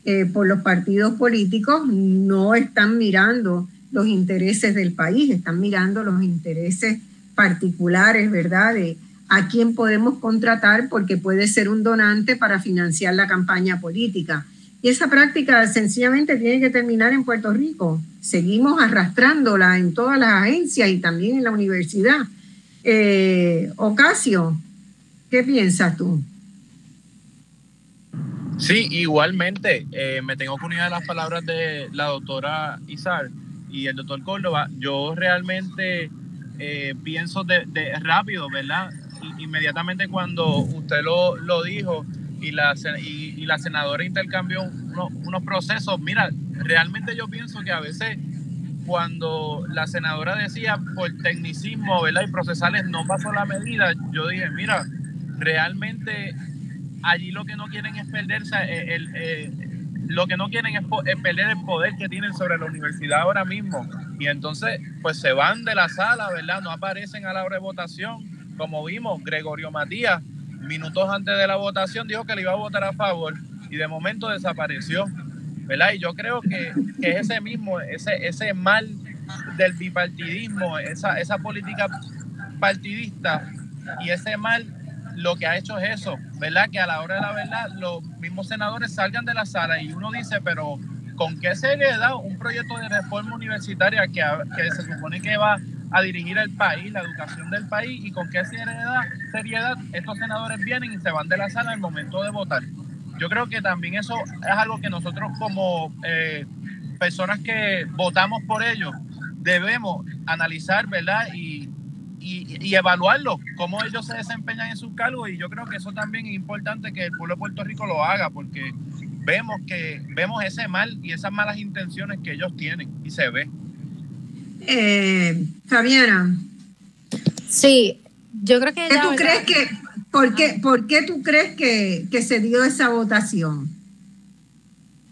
eh, por los partidos políticos, no están mirando los intereses del país, están mirando los intereses particulares, ¿verdad? De a quién podemos contratar porque puede ser un donante para financiar la campaña política y esa práctica sencillamente tiene que terminar en Puerto Rico. Seguimos arrastrándola en todas las agencias y también en la universidad. Eh, Ocasio, ¿qué piensas tú? Sí, igualmente. Eh, me tengo que unir a las palabras de la doctora Izar y el doctor Córdoba. Yo realmente eh, pienso de, rápido, ¿verdad? Inmediatamente cuando usted lo, lo dijo, y la, y, la senadora intercambió unos procesos. Mira, realmente yo pienso que a veces cuando la senadora decía por tecnicismo ¿verdad? y procesales no pasó la medida, yo dije, mira, realmente allí lo que no quieren es perderse, eh, el, eh, lo que no quieren es, perder el poder que tienen sobre la universidad ahora mismo. Y entonces, pues se van de la sala, ¿verdad? No aparecen a la hora de votación. Como vimos, Gregorio Matías minutos antes de la votación dijo que le iba a votar a favor y de momento desapareció, ¿verdad? Y yo creo que, que ese mismo, ese, ese mal del bipartidismo, esa, esa política partidista y ese mal lo que ha hecho es eso, ¿verdad? Que a la hora de la verdad los mismos senadores salgan de la sala y uno dice, pero ¿con qué seriedad un proyecto de reforma universitaria que, que se supone que va a dirigir el país, la educación del país y con qué seriedad, seriedad estos senadores vienen y se van de la sala el momento de votar. Yo creo que también eso es algo que nosotros como eh, personas que votamos por ellos debemos analizar, ¿verdad? Y, y, y evaluarlo, cómo ellos se desempeñan en sus cargos y yo creo que eso también es importante que el pueblo de Puerto Rico lo haga porque vemos que vemos ese mal y esas malas intenciones que ellos tienen y se ve. Eh, Fabiana. Sí, yo creo que... ¿Qué tú crees que, por, qué, ¿Por qué tú crees que, que se dio esa votación?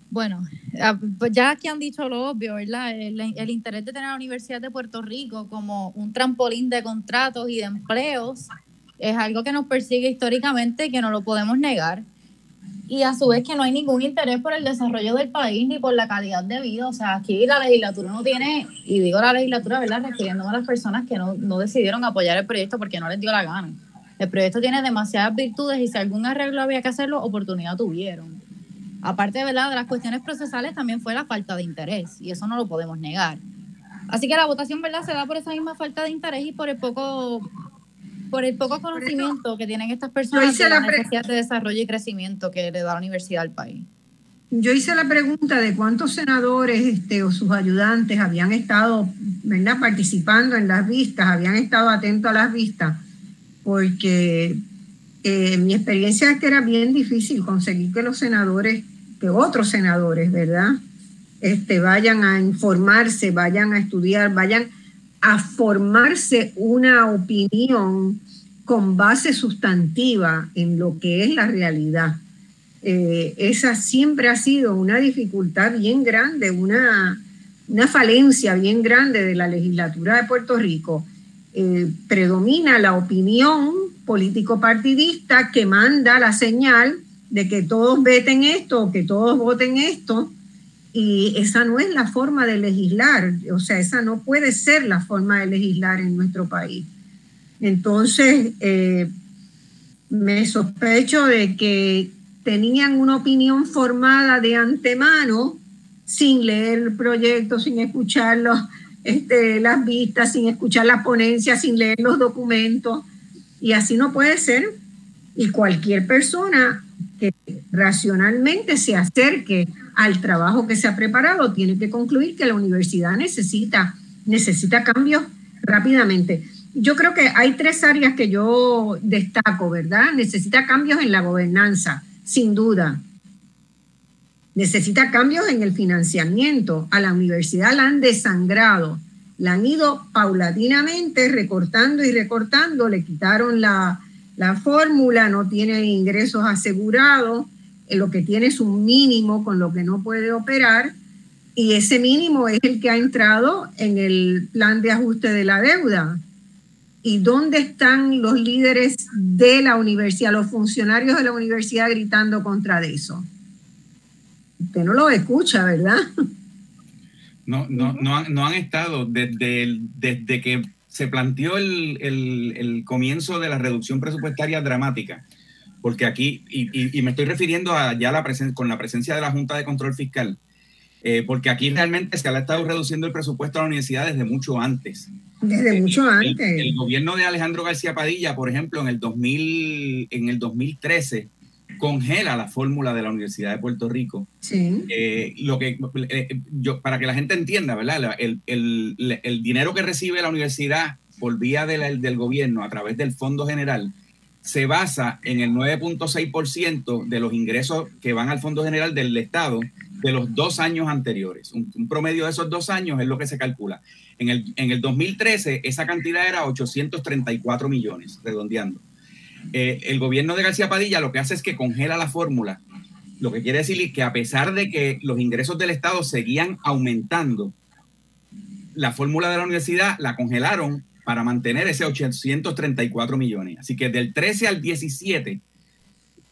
Bueno, ah, pues ya que han dicho lo obvio, ¿verdad? El, el, interés de tener a la Universidad de Puerto Rico como un trampolín de contratos y de empleos es algo que nos persigue históricamente y que no lo podemos negar y a su vez que no hay ningún interés por el desarrollo del país ni por la calidad de vida. O sea, aquí la legislatura no tiene, y digo la legislatura, ¿verdad? Refiriéndome a las personas que no, no decidieron apoyar el proyecto porque no les dio la gana. El proyecto tiene demasiadas virtudes y si algún arreglo había que hacerlo, oportunidad tuvieron. Aparte ¿verdad? de las cuestiones procesales, también fue la falta de interés y eso no lo podemos negar. Así que la votación ¿verdad? se da por esa misma falta de interés y por el poco por el poco conocimiento que tienen estas personas de la, necesidad de desarrollo y crecimiento que le da la universidad al país. Yo hice la pregunta de cuántos senadores este, o sus ayudantes habían estado ¿verdad? participando en las vistas, habían estado atentos a las vistas, porque eh, mi experiencia es que era bien difícil conseguir que los senadores, que otros senadores, ¿verdad? Este, vayan a informarse, vayan a estudiar, vayan a formarse una opinión con base sustantiva en lo que es la realidad. Eh, esa siempre ha sido una dificultad bien grande, una, una falencia bien grande de la legislatura de Puerto Rico. Eh, predomina la opinión político-partidista que manda la señal de que todos veten esto, que todos voten esto, y esa no es la forma de legislar, o sea, esa no puede ser la forma de legislar en nuestro país. Entonces, eh, me sospecho de que tenían una opinión formada de antemano, sin leer el proyecto, sin escuchar este, las vistas, sin escuchar las ponencias, sin leer los documentos. Y así no puede ser. Y cualquier persona que racionalmente se acerque al trabajo que se ha preparado, tiene que concluir que la universidad necesita, necesita cambios rápidamente. Yo creo que hay tres áreas que yo destaco, ¿verdad? Necesita cambios en la gobernanza, sin duda. Necesita cambios en el financiamiento. A la universidad la han desangrado, la han ido paulatinamente recortando y recortando, le quitaron la, la fórmula, no tiene ingresos asegurados, lo que tiene es un mínimo con lo que no puede operar y ese mínimo es el que ha entrado en el plan de ajuste de la deuda. ¿Y dónde están los líderes de la universidad, los funcionarios de la universidad gritando contra eso? Usted no lo escucha, ¿verdad? No, no, no, han, no han estado desde, desde que se planteó el, el comienzo de la reducción presupuestaria dramática porque aquí, y, me estoy refiriendo a ya la con la presencia de la Junta de Control Fiscal, eh, porque aquí realmente se ha estado reduciendo el presupuesto a la universidad desde mucho antes. Desde mucho antes. El, gobierno de Alejandro García Padilla, por ejemplo, en el, 2000, en el 2013, congela la fórmula de la Universidad de Puerto Rico. Sí. Eh, lo que, eh, yo, para que la gente entienda, ¿verdad? El, el, el dinero que recibe la universidad por vía del gobierno a través del Fondo General se basa en el 9.6% de los ingresos que van al Fondo General del Estado de los dos años anteriores. Un, promedio de esos dos años es lo que se calcula. En el, en el 2013 esa cantidad era 834 millones, redondeando. Eh, el gobierno de García Padilla lo que hace es que congela la fórmula, lo que quiere decir que a pesar de que los ingresos del Estado seguían aumentando, la fórmula de la universidad la congelaron para mantener ese 834 millones. Así que del 13 al 17,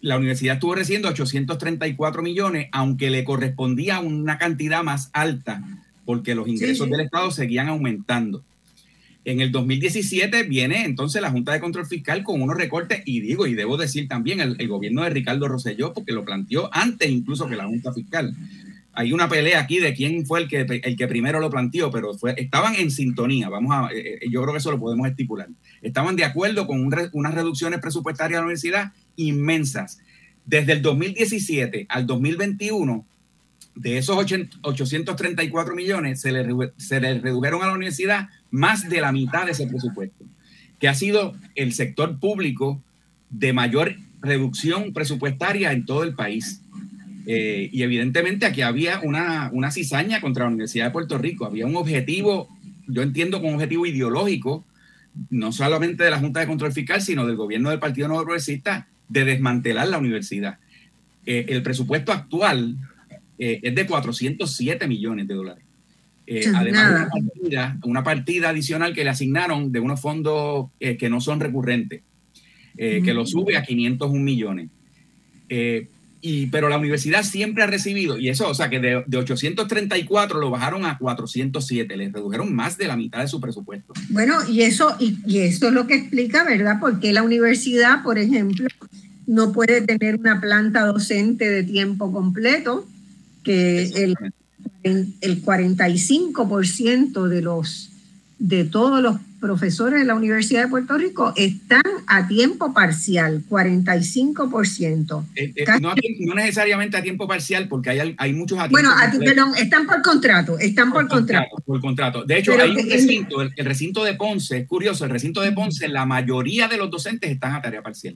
la universidad estuvo recibiendo 834 millones, aunque le correspondía una cantidad más alta, porque los ingresos del Estado seguían aumentando. En el 2017 viene entonces la Junta de Control Fiscal con unos recortes, y digo, y debo decir también el, el gobierno de Ricardo Rosselló, porque lo planteó antes incluso que la Junta Fiscal hay una pelea aquí de quién fue el que, el que primero lo planteó, pero fue, estaban en sintonía. Vamos a, eh, eh, yo creo que eso lo podemos estipular. Estaban de acuerdo con unas reducciones presupuestarias a la universidad inmensas. Desde el 2017 al 2021, de esos 834 millones, se le, se le redujeron a la universidad más de la mitad de ese presupuesto. que ha sido el sector público de mayor reducción presupuestaria en todo el país. Eh, y evidentemente aquí había una, una cizaña contra la Universidad de Puerto Rico, había un objetivo, yo entiendo como un objetivo ideológico, no solamente de la Junta de Control Fiscal, sino del gobierno del Partido Nuevo Progresista, de desmantelar la universidad. Eh, el presupuesto actual eh, es de 407 millones de dólares. además, una una partida, adicional que le asignaron de unos fondos que no son recurrentes. Que lo sube a 501 millones. Y, pero la universidad siempre ha recibido, y eso, o sea, que de, de, 834 lo bajaron a 407, les redujeron más de la mitad de su presupuesto. Bueno, y eso, y, y eso es lo que explica, ¿verdad? Porque la universidad, por ejemplo, no puede tener una planta docente de tiempo completo, que el, el 45% de los de todos los profesores de la Universidad de Puerto Rico están a tiempo parcial, 45%. Eh, eh, no, no, necesariamente a tiempo parcial, porque hay, hay muchos a Bueno, a, perdón, están por contrato, están por, contrato, Por contrato. De hecho, hay un recinto, el, el, recinto de Ponce, es curioso, el recinto de Ponce, la mayoría de los docentes están a tarea parcial.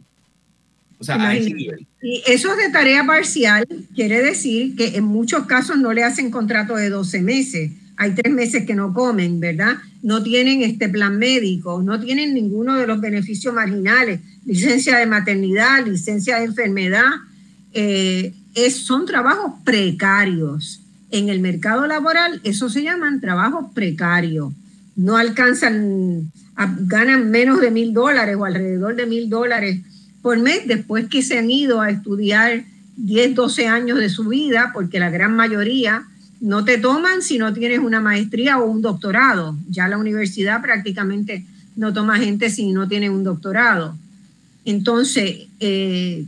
O sea, a ese nivel. Y eso de tarea parcial quiere decir que en muchos casos no le hacen contrato de 12 meses hay tres meses que no comen, ¿verdad? No tienen este plan médico, no tienen ninguno de los beneficios marginales, licencia de maternidad, licencia de enfermedad, eh, es, son trabajos precarios. En el mercado laboral, eso se llaman trabajos precarios. No alcanzan, ganan menos de mil dólares o alrededor de mil dólares por mes después que se han ido a estudiar 10, 12 años de su vida, porque la gran mayoría no te toman si no tienes una maestría o un doctorado. Ya la universidad prácticamente no toma gente si no tiene un doctorado. Entonces, eh,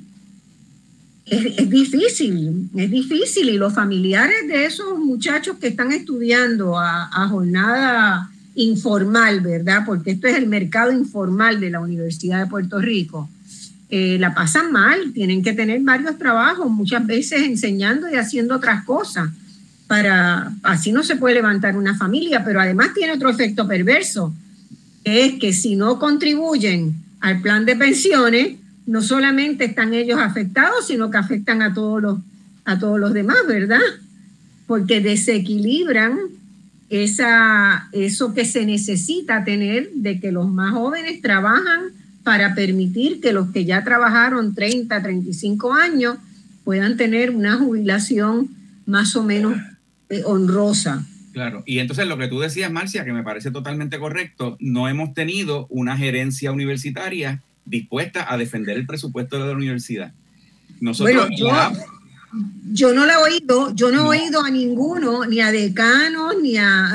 es, difícil, es difícil. Y los familiares de esos muchachos que están estudiando a, jornada informal, ¿verdad? Porque esto es el mercado informal de la Universidad de Puerto Rico. Eh, la pasan mal, tienen que tener varios trabajos, muchas veces enseñando y haciendo otras cosas para, así no se puede levantar una familia, pero además tiene otro efecto perverso, que es que si no contribuyen al plan de pensiones, no solamente están ellos afectados, sino que afectan a todos los, a todos los demás, ¿verdad? Porque desequilibran esa, eso que se necesita tener de que los más jóvenes trabajan para permitir que los que ya trabajaron 30, 35 años puedan tener una jubilación más o menos honrosa. Claro, y entonces lo que tú decías, Marcia, que me parece totalmente correcto, no hemos tenido una gerencia universitaria dispuesta a defender el presupuesto de la universidad. Nosotros bueno, yo, no la he oído, yo no, he oído a ninguno, ni a decanos, ni a...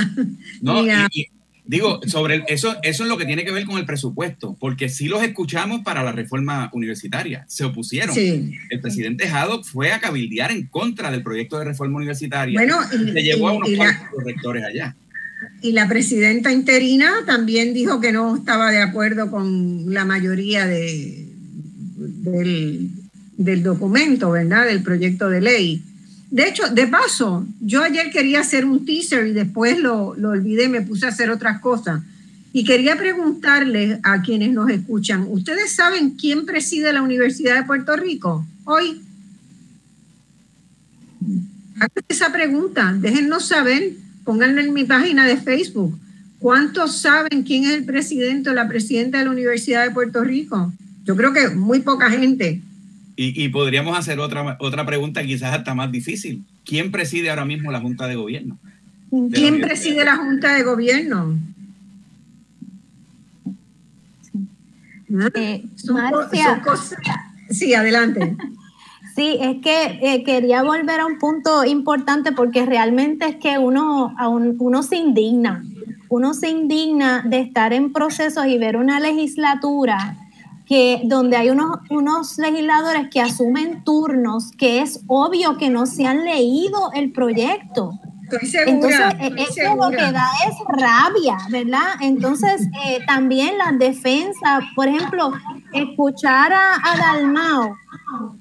No, Digo, sobre eso, eso es lo que tiene que ver con el presupuesto, porque sí los escuchamos para la reforma universitaria, se opusieron. El presidente Haddock fue a cabildear en contra del proyecto de reforma universitaria. Bueno, y, le llevó a unos rectores allá. Y la presidenta interina también dijo que no estaba de acuerdo con la mayoría de, del, del documento, ¿verdad? Del proyecto de ley. De hecho, de paso, yo ayer quería hacer un teaser y después lo, lo olvidé, me puse a hacer otras cosas. Y quería preguntarles a quienes nos escuchan, ¿ustedes saben quién preside la Universidad de Puerto Rico hoy? Hagan esa pregunta, déjennos saber, pónganla en mi página de Facebook. ¿Cuántos saben quién es el presidente o la presidenta de la Universidad de Puerto Rico? Yo creo que muy poca gente. Y, podríamos hacer otra, otra pregunta quizás hasta más difícil. ¿Quién preside ahora mismo la Junta de Gobierno? ¿Quién preside la Junta de Gobierno? Eh, Marcia. Sí, adelante. Sí, es que eh, quería volver a un punto importante porque realmente es que uno, uno se indigna. Uno se indigna de estar en procesos y ver una legislatura que donde hay unos, unos legisladores que asumen turnos que es obvio que no se han leído el proyecto. Entonces, eh, eso lo que da es rabia, ¿verdad? Entonces, eh, también la defensa, por ejemplo, escuchar a, a Dalmao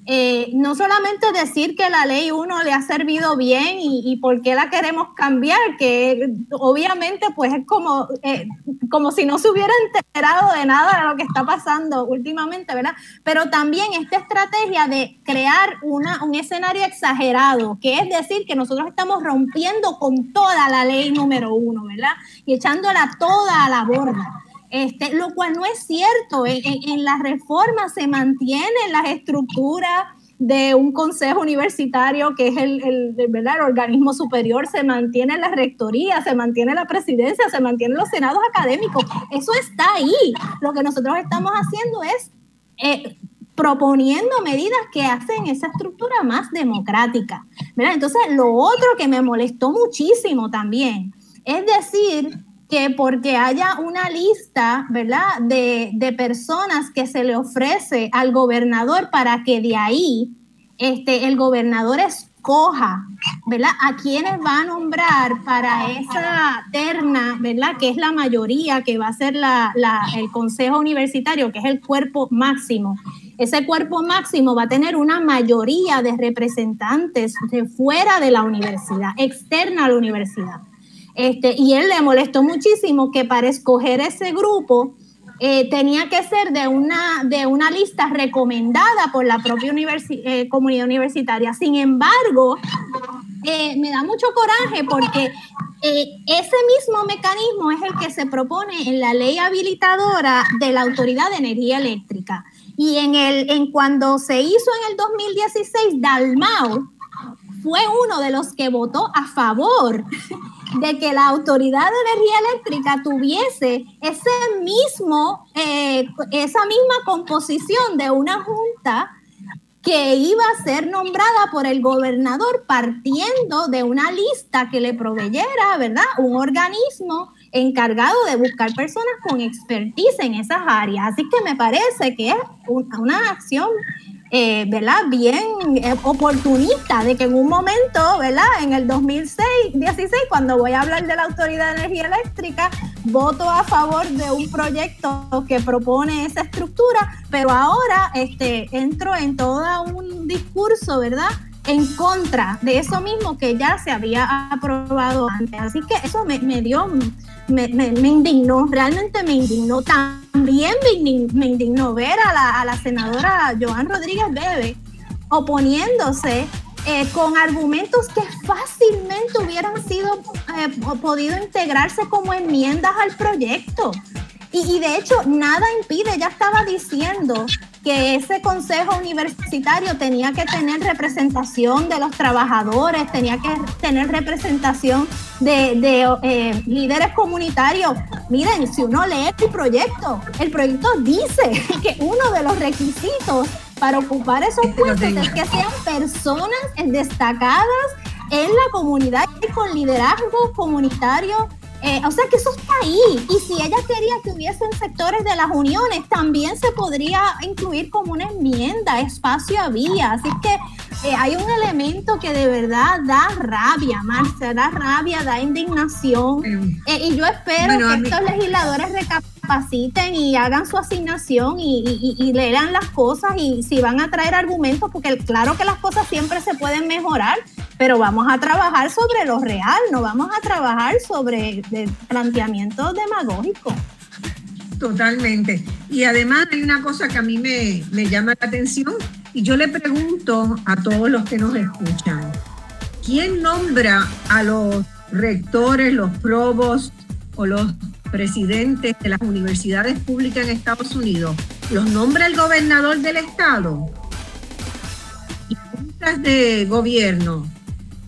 eh, no solamente decir que la ley 1 le ha servido bien y, y, por qué la queremos cambiar, que obviamente pues es como, eh, como si no se hubiera enterado de nada de lo que está pasando últimamente, ¿verdad? Pero también esta estrategia de crear una, un escenario exagerado, que es decir, que nosotros estamos rompiendo con toda la ley número uno, ¿verdad? Y echándola toda a la borda. Este, lo cual no es cierto. En, en, las reformas se mantienen las estructuras de un consejo universitario que es el, el, el, organismo superior, se mantiene la rectoría, se mantiene la presidencia, se mantienen los senados académicos. Eso está ahí. Lo que nosotros estamos haciendo es eh, proponiendo medidas que hacen esa estructura más democrática. Entonces, lo otro que me molestó muchísimo también es decir que porque haya una lista, ¿verdad?, de, de, personas que se le ofrece al gobernador para que de ahí este, el gobernador escoja, ¿verdad?, a quienes va a nombrar para esa terna, ¿verdad?, que es la mayoría, que va a ser la, el consejo universitario, que es el cuerpo máximo. Ese cuerpo máximo va a tener una mayoría de representantes de fuera de la universidad, externa a la universidad. Este, y él le molestó muchísimo que para escoger ese grupo eh, tenía que ser de una, de una lista recomendada por la propia universi eh, comunidad universitaria. Sin embargo, eh, me da mucho coraje porque ese mismo mecanismo es el que se propone en la ley habilitadora de la Autoridad de Energía Eléctrica. Y en, el, en cuando se hizo en el 2016, Dalmau fue uno de los que votó a favor de que la Autoridad de Energía Eléctrica tuviese ese mismo, eh, esa misma composición de una junta que iba a ser nombrada por el gobernador partiendo de una lista que le proveyera, ¿verdad? Un organismo encargado de buscar personas con expertise en esas áreas. Así que me parece que es una acción eh, ¿verdad? Bien eh, oportunista de que en un momento, ¿verdad? En el 2006, 16, cuando voy a hablar de la Autoridad de Energía Eléctrica, voto a favor de un proyecto que propone esa estructura, pero ahora este, entro en todo un discurso, ¿verdad? En contra de eso mismo que ya se había aprobado antes. Así que eso me, me dio me, indignó, realmente me indignó. También me indignó, ver a la, a la, senadora Joan Rodríguez Bebe oponiéndose eh, con argumentos que fácilmente hubieran sido eh, podido integrarse como enmiendas al proyecto. Y, y, de hecho, nada impide, ya estaba diciendo que ese consejo universitario tenía que tener representación de los trabajadores, tenía que tener representación de, de eh, líderes comunitarios. Miren, si uno lee el proyecto, el proyecto dice que uno de los requisitos para ocupar esos puestos es que sean personas destacadas en la comunidad y con liderazgo comunitario eh, o sea que eso está ahí. Y si ella quería que hubiesen sectores de las uniones, también se podría incluir como una enmienda, espacio había. Así que eh, hay un elemento que de verdad da rabia, Marcia, da rabia, da indignación. Eh, y yo espero que estos legisladores recapaciten y hagan su asignación y, y, y, lean las cosas y si van a traer argumentos, porque claro que las cosas siempre se pueden mejorar, pero vamos a trabajar sobre lo real, no vamos a trabajar sobre planteamientos demagógicos. Totalmente. Y además hay una cosa que a mí me, me llama la atención y yo le pregunto a todos los que nos escuchan, ¿quién nombra a los rectores, los probos o los presidentes de las universidades públicas en Estados Unidos? ¿Los nombra el gobernador del estado? ¿Y juntas de gobierno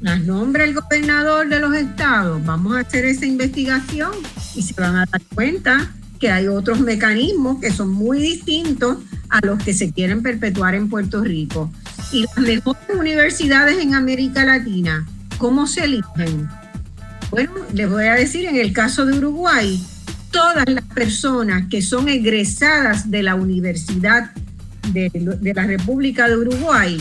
las nombra el gobernador de los estados. Vamos a hacer esa investigación y se van a dar cuenta que hay otros mecanismos que son muy distintos a los que se quieren perpetuar en Puerto Rico. Y las mejores universidades en América Latina, ¿cómo se eligen? Bueno, les voy a decir, en el caso de Uruguay, todas las personas que son egresadas de la Universidad de, la República de Uruguay,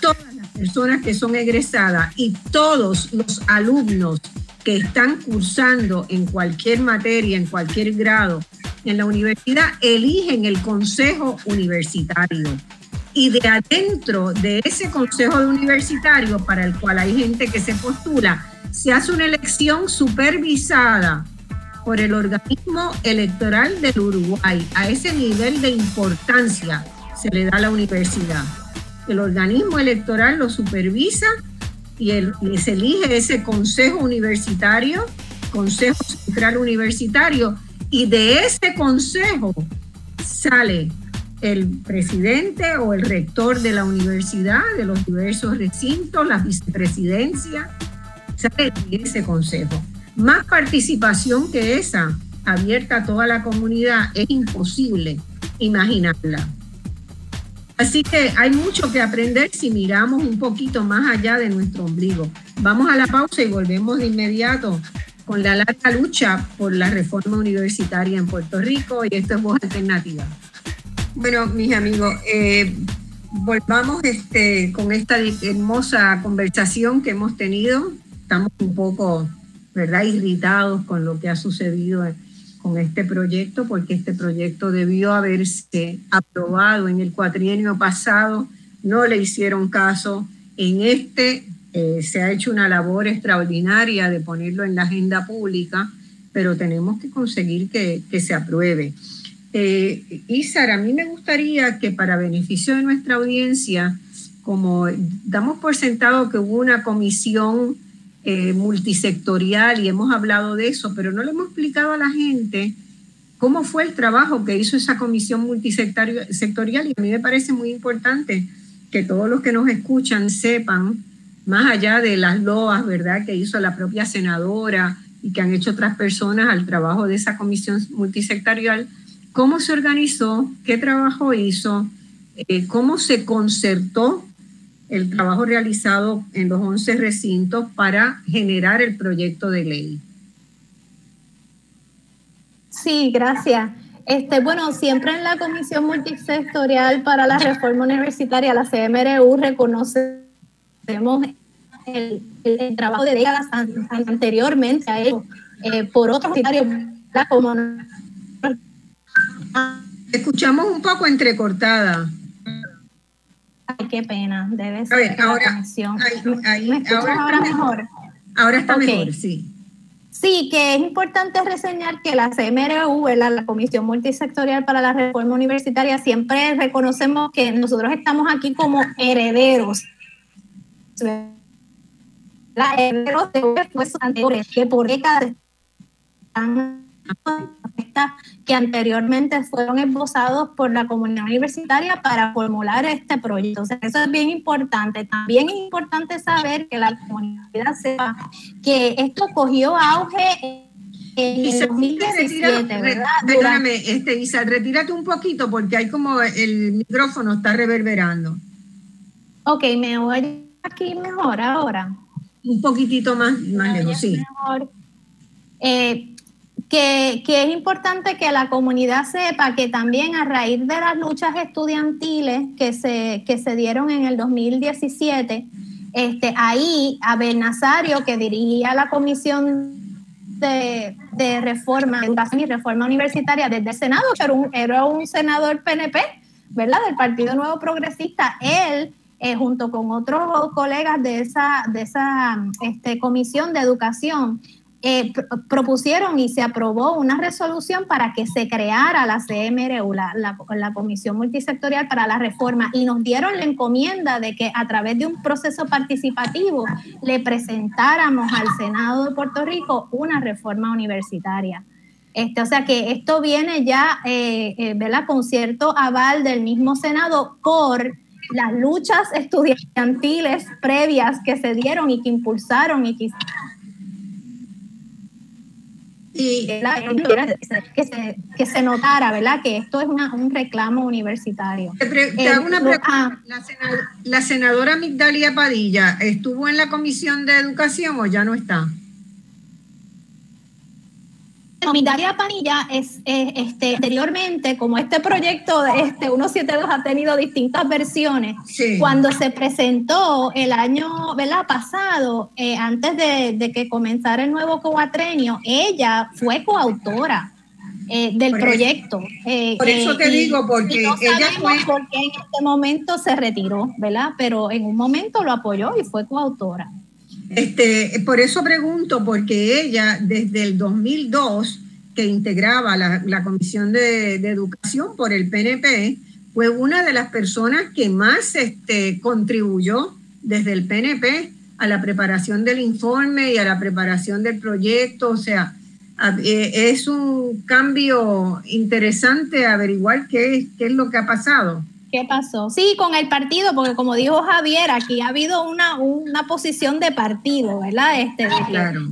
todas personas que son egresadas y todos los alumnos que están cursando en cualquier materia, en cualquier grado en la universidad, eligen el consejo universitario. y de adentro de ese consejo universitario para el cual hay gente que se postula, se hace una elección supervisada por el organismo electoral del Uruguay. A ese nivel de importancia se le da a la universidad. El organismo electoral lo supervisa y, y se elige ese consejo universitario, consejo central universitario, y de ese consejo sale el presidente o el rector de la universidad, de los diversos recintos, la vicepresidencia, sale de ese consejo. Más participación que esa, abierta a toda la comunidad, es imposible imaginarla. Así que hay mucho que aprender si miramos un poquito más allá de nuestro ombligo. Vamos a la pausa y volvemos de inmediato con la larga lucha por la reforma universitaria en Puerto Rico y esto es Voz Alternativa. Bueno, mis amigos, eh, volvamos este, con esta hermosa conversación que hemos tenido. Estamos un poco, ¿verdad?, irritados con lo que ha sucedido con este proyecto, porque este proyecto debió haberse aprobado en el cuatrienio pasado, no le hicieron caso. En este eh, se ha hecho una labor extraordinaria de ponerlo en la agenda pública, pero tenemos que conseguir que, que se apruebe. Eh, Isar, a mí me gustaría que para beneficio de nuestra audiencia, como damos por sentado que hubo una comisión eh, multisectorial y hemos hablado de eso, pero no le hemos explicado a la gente cómo fue el trabajo que hizo esa comisión multisectorial y a mí me parece muy importante que todos los que nos escuchan sepan, más allá de las loas, ¿verdad?, que hizo la propia senadora y que han hecho otras personas al trabajo de esa comisión multisectorial, cómo se organizó, qué trabajo hizo, eh, cómo se concertó el trabajo realizado en los 11 recintos para generar el proyecto de ley. Sí, gracias. Este, bueno, siempre en la Comisión Multisectorial para la Reforma Universitaria, la CMRU, reconocemos el, trabajo de décadas anteriormente a ello, eh, por otros como Escuchamos un poco entrecortada. Ay, qué pena, debe ser ahora, conexión. ¿Me ahora, mejor? Ahora está mejor, sí. Sí, que es importante reseñar que la CMRU, la Comisión Multisectorial para la Reforma Universitaria, siempre reconocemos que nosotros estamos aquí como herederos. La herederos de anteriores que por décadas están que anteriormente fueron esbozados por la comunidad universitaria para formular este proyecto. eso es bien importante. También es importante saber que la comunidad sepa que esto cogió auge en el 2017, ¿verdad? Perdóname, este, Isa, retírate un poquito porque hay como el micrófono está reverberando. Ok, me voy aquí mejor ahora. Un poquitito más, más lejos, sí. Mejor. Eh, que, es importante que la comunidad sepa que también a raíz de las luchas estudiantiles que se, que se dieron en el 2017, este, ahí Abel Nazario, que dirigía la comisión de, reforma, educación y reforma universitaria desde el Senado, era un, era un senador PNP, ¿verdad? Del Partido Nuevo Progresista, él eh, junto con otros colegas de esa, de esa este, comisión de educación, eh, propusieron y se aprobó una resolución para que se creara la CMRU, la, Comisión Multisectorial para la Reforma, y nos dieron la encomienda de que a través de un proceso participativo le presentáramos al Senado de Puerto Rico una reforma universitaria. Este, o sea que esto viene ya, eh, eh, ¿verdad? Con cierto aval del mismo Senado por las luchas estudiantiles previas que se dieron y que impulsaron y que y que se, que se notara, ¿verdad? Que esto es un reclamo universitario. Te, hago una pregunta. Ah. la, senadora Migdalia Padilla, ¿estuvo en la Comisión de Educación o ya no está? Daria Panilla es, este, anteriormente, como este proyecto este 172 ha tenido distintas versiones, cuando se presentó el año ¿verdad? pasado, eh, antes de, que comenzara el nuevo coatrenio, ella fue coautora eh, del proyecto. Eh, por eso te digo, porque ella fue... por qué en este momento se retiró, ¿verdad? Pero en un momento lo apoyó y fue coautora. Este, por eso pregunto, porque ella desde el 2002, que integraba la, Comisión de, Educación por el PNP, fue una de las personas que más este, contribuyó desde el PNP a la preparación del informe y a la preparación del proyecto. O sea, eh, es un cambio interesante averiguar qué, qué es lo que ha pasado. ¿Qué pasó? Sí, con el partido, porque como dijo Javier, aquí ha habido una, una posición de partido, ¿verdad? Este,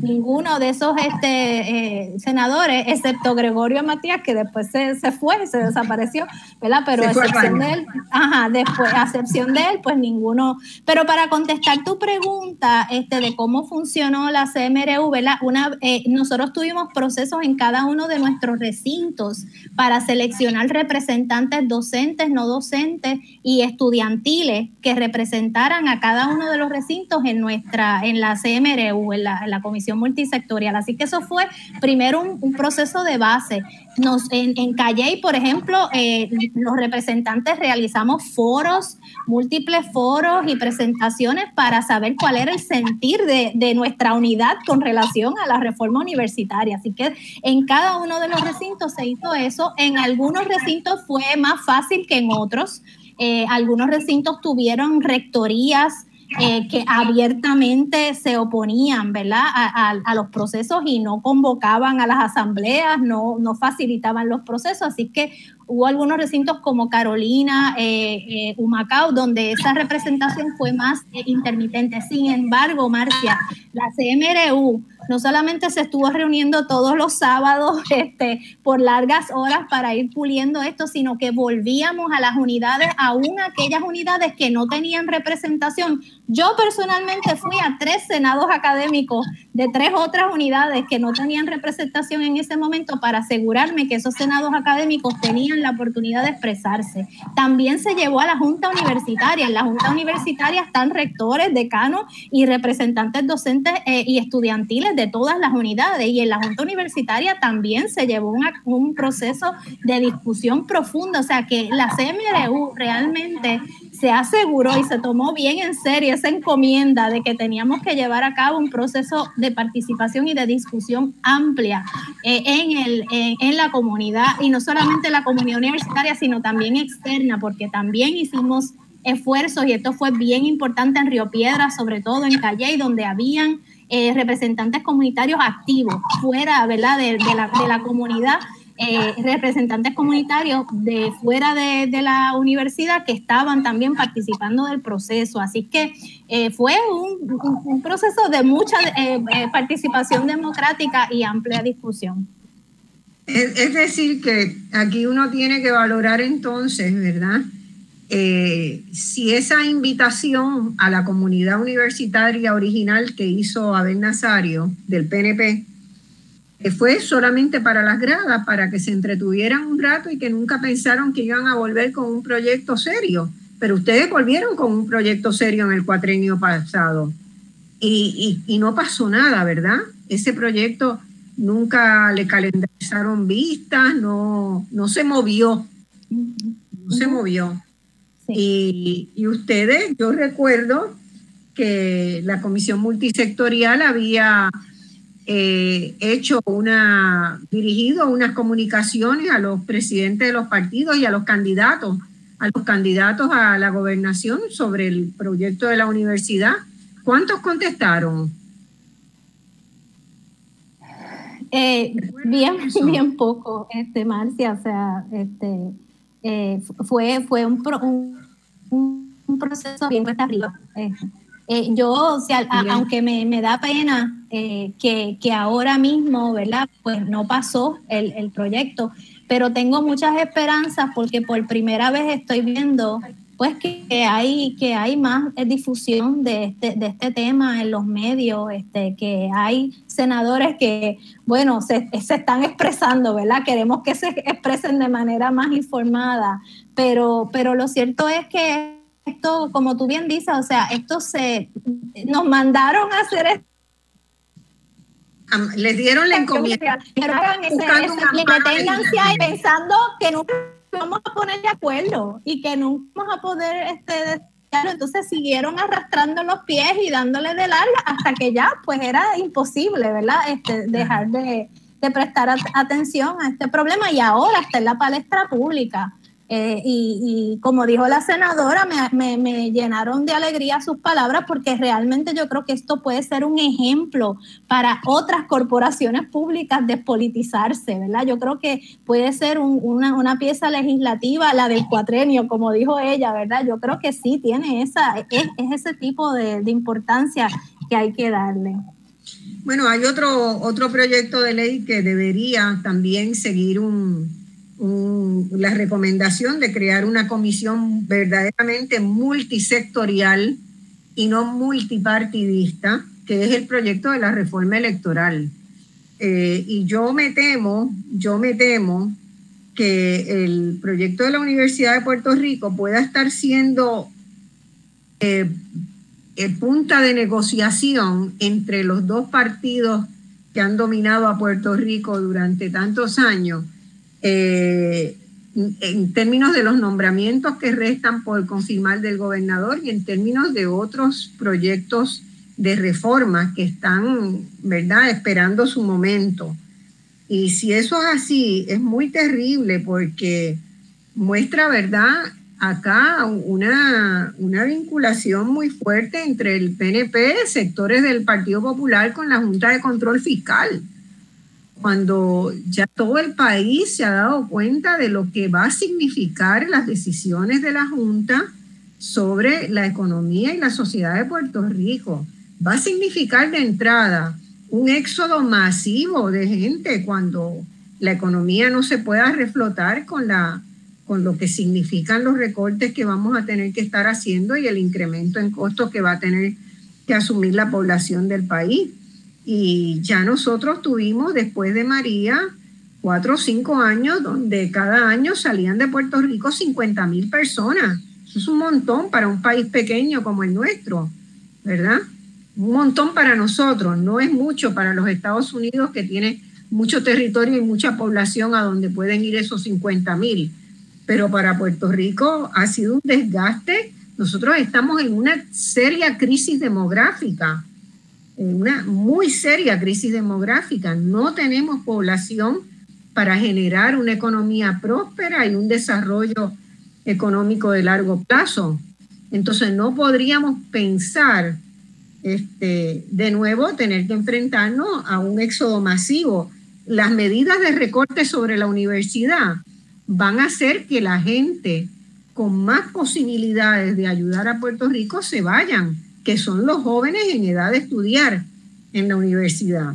ninguno de esos este, eh, senadores, excepto Gregorio Matías, que después se, se fue, se desapareció, ¿verdad? Pero a excepción de él, ajá, después, a excepción de él, pues ninguno. Pero para contestar tu pregunta este, de cómo funcionó la CMRU, ¿verdad? Una, eh, nosotros tuvimos procesos en cada uno de nuestros recintos para seleccionar representantes docentes, no docentes y estudiantiles que representaran a cada uno de los recintos en nuestra, en la CMRU, en la, en la Comisión Multisectorial. Así que eso fue primero un, proceso de base. Nos, en, en Calley, por ejemplo, eh, los representantes realizamos foros, múltiples foros y presentaciones para saber cuál era el sentir de, de nuestra unidad con relación a la reforma universitaria. Así que en cada uno de los recintos se hizo eso. En algunos recintos fue más fácil que en otros. Eh, algunos recintos tuvieron rectorías eh, que abiertamente se oponían ¿verdad? A, los procesos y no convocaban a las asambleas, no, no facilitaban los procesos. Así que hubo algunos recintos como Carolina, eh, Humacao, donde esa representación fue más intermitente. Sin embargo, Marcia, la CMRU no solamente se estuvo reuniendo todos los sábados este, por largas horas para ir puliendo esto, sino que volvíamos a las unidades, aún aquellas unidades que no tenían representación. Yo personalmente fui a tres senados académicos de tres otras unidades que no tenían representación en ese momento para asegurarme que esos senados académicos tenían la oportunidad de expresarse. También se llevó a la Junta Universitaria. En la Junta Universitaria están rectores, decanos y representantes docentes eh, y estudiantiles de todas las unidades. Y en la Junta Universitaria también se llevó un proceso de discusión profunda, o sea que la CMRU realmente se aseguró y se tomó bien en serio esa encomienda de que teníamos que llevar a cabo un proceso de participación y de discusión amplia eh, en, el, en la comunidad y no solamente la comunidad universitaria, sino también externa, porque también hicimos esfuerzos y esto fue bien importante en Río Piedra, sobre todo en Calle, donde habían eh, representantes comunitarios activos, fuera ¿verdad? De, la, comunidad, eh, representantes comunitarios de fuera de, la universidad que estaban también participando del proceso. Así que eh, fue un, un, proceso de mucha participación democrática y amplia discusión. Es decir, que aquí uno tiene que valorar entonces, ¿verdad? Eh, si esa invitación a la comunidad universitaria original que hizo Abel Nazario del PNP que fue solamente para las gradas, para que se entretuvieran un rato y que nunca pensaron que iban a volver con un proyecto serio. Pero ustedes volvieron con un proyecto serio en el cuatrenio pasado y, y no pasó nada, ¿verdad? Ese proyecto nunca le calendarizaron vistas, no, no se movió, no se movió. Y, ustedes, yo recuerdo que la comisión multisectorial había eh, hecho una, dirigido unas comunicaciones a los presidentes de los partidos y a los candidatos, a los candidatos a la gobernación sobre el proyecto de la universidad. ¿Cuántos contestaron? Eh, bien, bien poco, este, Marcia, o sea, este, eh, fue, fue un, un, proceso bien cuesta arriba. Eh, eh, yo, o sea, aunque me, me, da pena que, que, ahora mismo, ¿verdad? Pues no pasó el, el proyecto, pero tengo muchas esperanzas porque por primera vez estoy viendo pues que hay, que hay más difusión de este, de este tema en los medios, este, que hay senadores que, bueno, se, se, están expresando, ¿verdad? Queremos que se expresen de manera más informada, pero, pero lo cierto es que esto, como tú bien dices, o sea, esto se, nos mandaron a hacer esto les dieron la encomienda. y pensando que nunca vamos a poner de acuerdo y que nunca vamos a poder este, entonces siguieron arrastrando los pies y dándole de larga hasta que ya pues era imposible, ¿verdad? Este, dejar de, de prestar atención a este problema y ahora está en la palestra pública. Eh, y, como dijo la senadora, me, llenaron de alegría sus palabras porque realmente yo creo que esto puede ser un ejemplo para otras corporaciones públicas despolitizarse, ¿verdad? Yo creo que puede ser una, pieza legislativa, la del cuatrenio, como dijo ella, ¿verdad? Yo creo que sí tiene esa, es, ese tipo de, de importancia que hay que darle. Bueno, hay otro, otro proyecto de ley que debería también seguir un, la recomendación de crear una comisión verdaderamente multisectorial y no multipartidista, que es el proyecto de la reforma electoral. Eh, y yo me temo, yo me temo que el proyecto de la Universidad de Puerto Rico pueda estar siendo eh, eh, punta de negociación entre los dos partidos que han dominado a Puerto Rico durante tantos años eh, en términos de los nombramientos que restan por confirmar del gobernador y en términos de otros proyectos de reforma que están, ¿verdad?, esperando su momento. Y si eso es así, es muy terrible porque muestra, ¿verdad?, acá una, una vinculación muy fuerte entre el PNP, sectores del Partido Popular, con la Junta de Control Fiscal cuando ya todo el país se ha dado cuenta de lo que va a significar las decisiones de la Junta sobre la economía y la sociedad de Puerto Rico. Va a significar de entrada un éxodo masivo de gente cuando la economía no se pueda reflotar con, la, con lo que significan los recortes que vamos a tener que estar haciendo y el incremento en costos que va a tener que asumir la población del país. Y ya nosotros tuvimos, después de María, cuatro o cinco años donde cada año salían de Puerto Rico 50 mil personas. Eso es un montón para un país pequeño como el nuestro, ¿verdad? Un montón para nosotros, no es mucho para los Estados Unidos que tiene mucho territorio y mucha población a donde pueden ir esos 50 mil. Pero para Puerto Rico ha sido un desgaste. Nosotros estamos en una seria crisis demográfica una muy seria crisis demográfica. No tenemos población para generar una economía próspera y un desarrollo económico de largo plazo. Entonces no podríamos pensar este, de nuevo tener que enfrentarnos a un éxodo masivo. Las medidas de recorte sobre la universidad van a hacer que la gente con más posibilidades de ayudar a Puerto Rico se vayan que son los jóvenes en edad de estudiar en la universidad,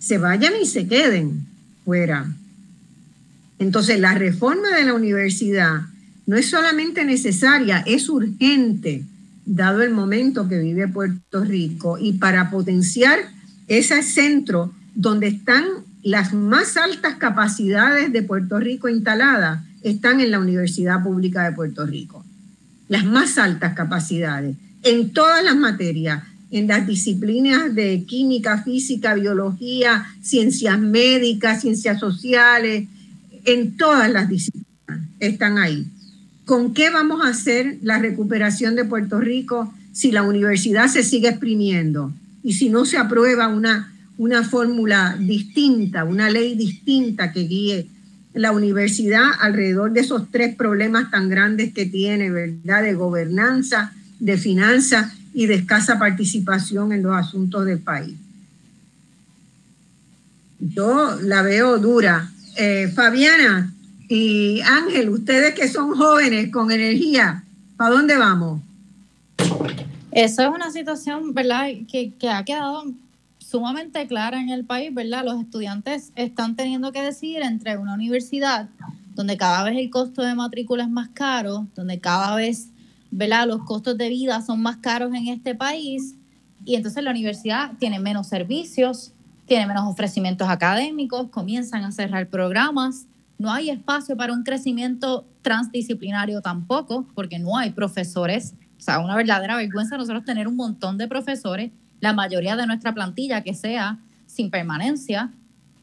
se vayan y se queden fuera. Entonces, la reforma de la universidad no es solamente necesaria, es urgente, dado el momento que vive Puerto Rico, y para potenciar ese centro donde están las más altas capacidades de Puerto Rico instaladas, están en la Universidad Pública de Puerto Rico. Las más altas capacidades en todas las materias, en las disciplinas de química, física, biología, ciencias médicas, ciencias sociales, en todas las disciplinas están ahí. ¿Con qué vamos a hacer la recuperación de Puerto Rico si la universidad se sigue exprimiendo y si no se aprueba una, una fórmula distinta, una ley distinta que guíe la universidad alrededor de esos tres problemas tan grandes que tiene, ¿verdad? De gobernanza, de finanzas y de escasa participación en los asuntos del país. Yo la veo dura. Eh, Fabiana y Ángel, ustedes que son jóvenes con energía, ¿para dónde vamos? Eso es una situación, ¿verdad?, que, que ha quedado sumamente clara en el país, ¿verdad? Los estudiantes están teniendo que decidir entre una universidad donde cada vez el costo de matrícula es más caro, donde cada vez ¿verdad? Los costos de vida son más caros en este país y entonces la universidad tiene menos servicios, tiene menos ofrecimientos académicos, comienzan a cerrar programas, no hay espacio para un crecimiento transdisciplinario tampoco, porque no hay profesores. O sea, una verdadera vergüenza nosotros tener un montón de profesores, la mayoría de nuestra plantilla que sea sin permanencia.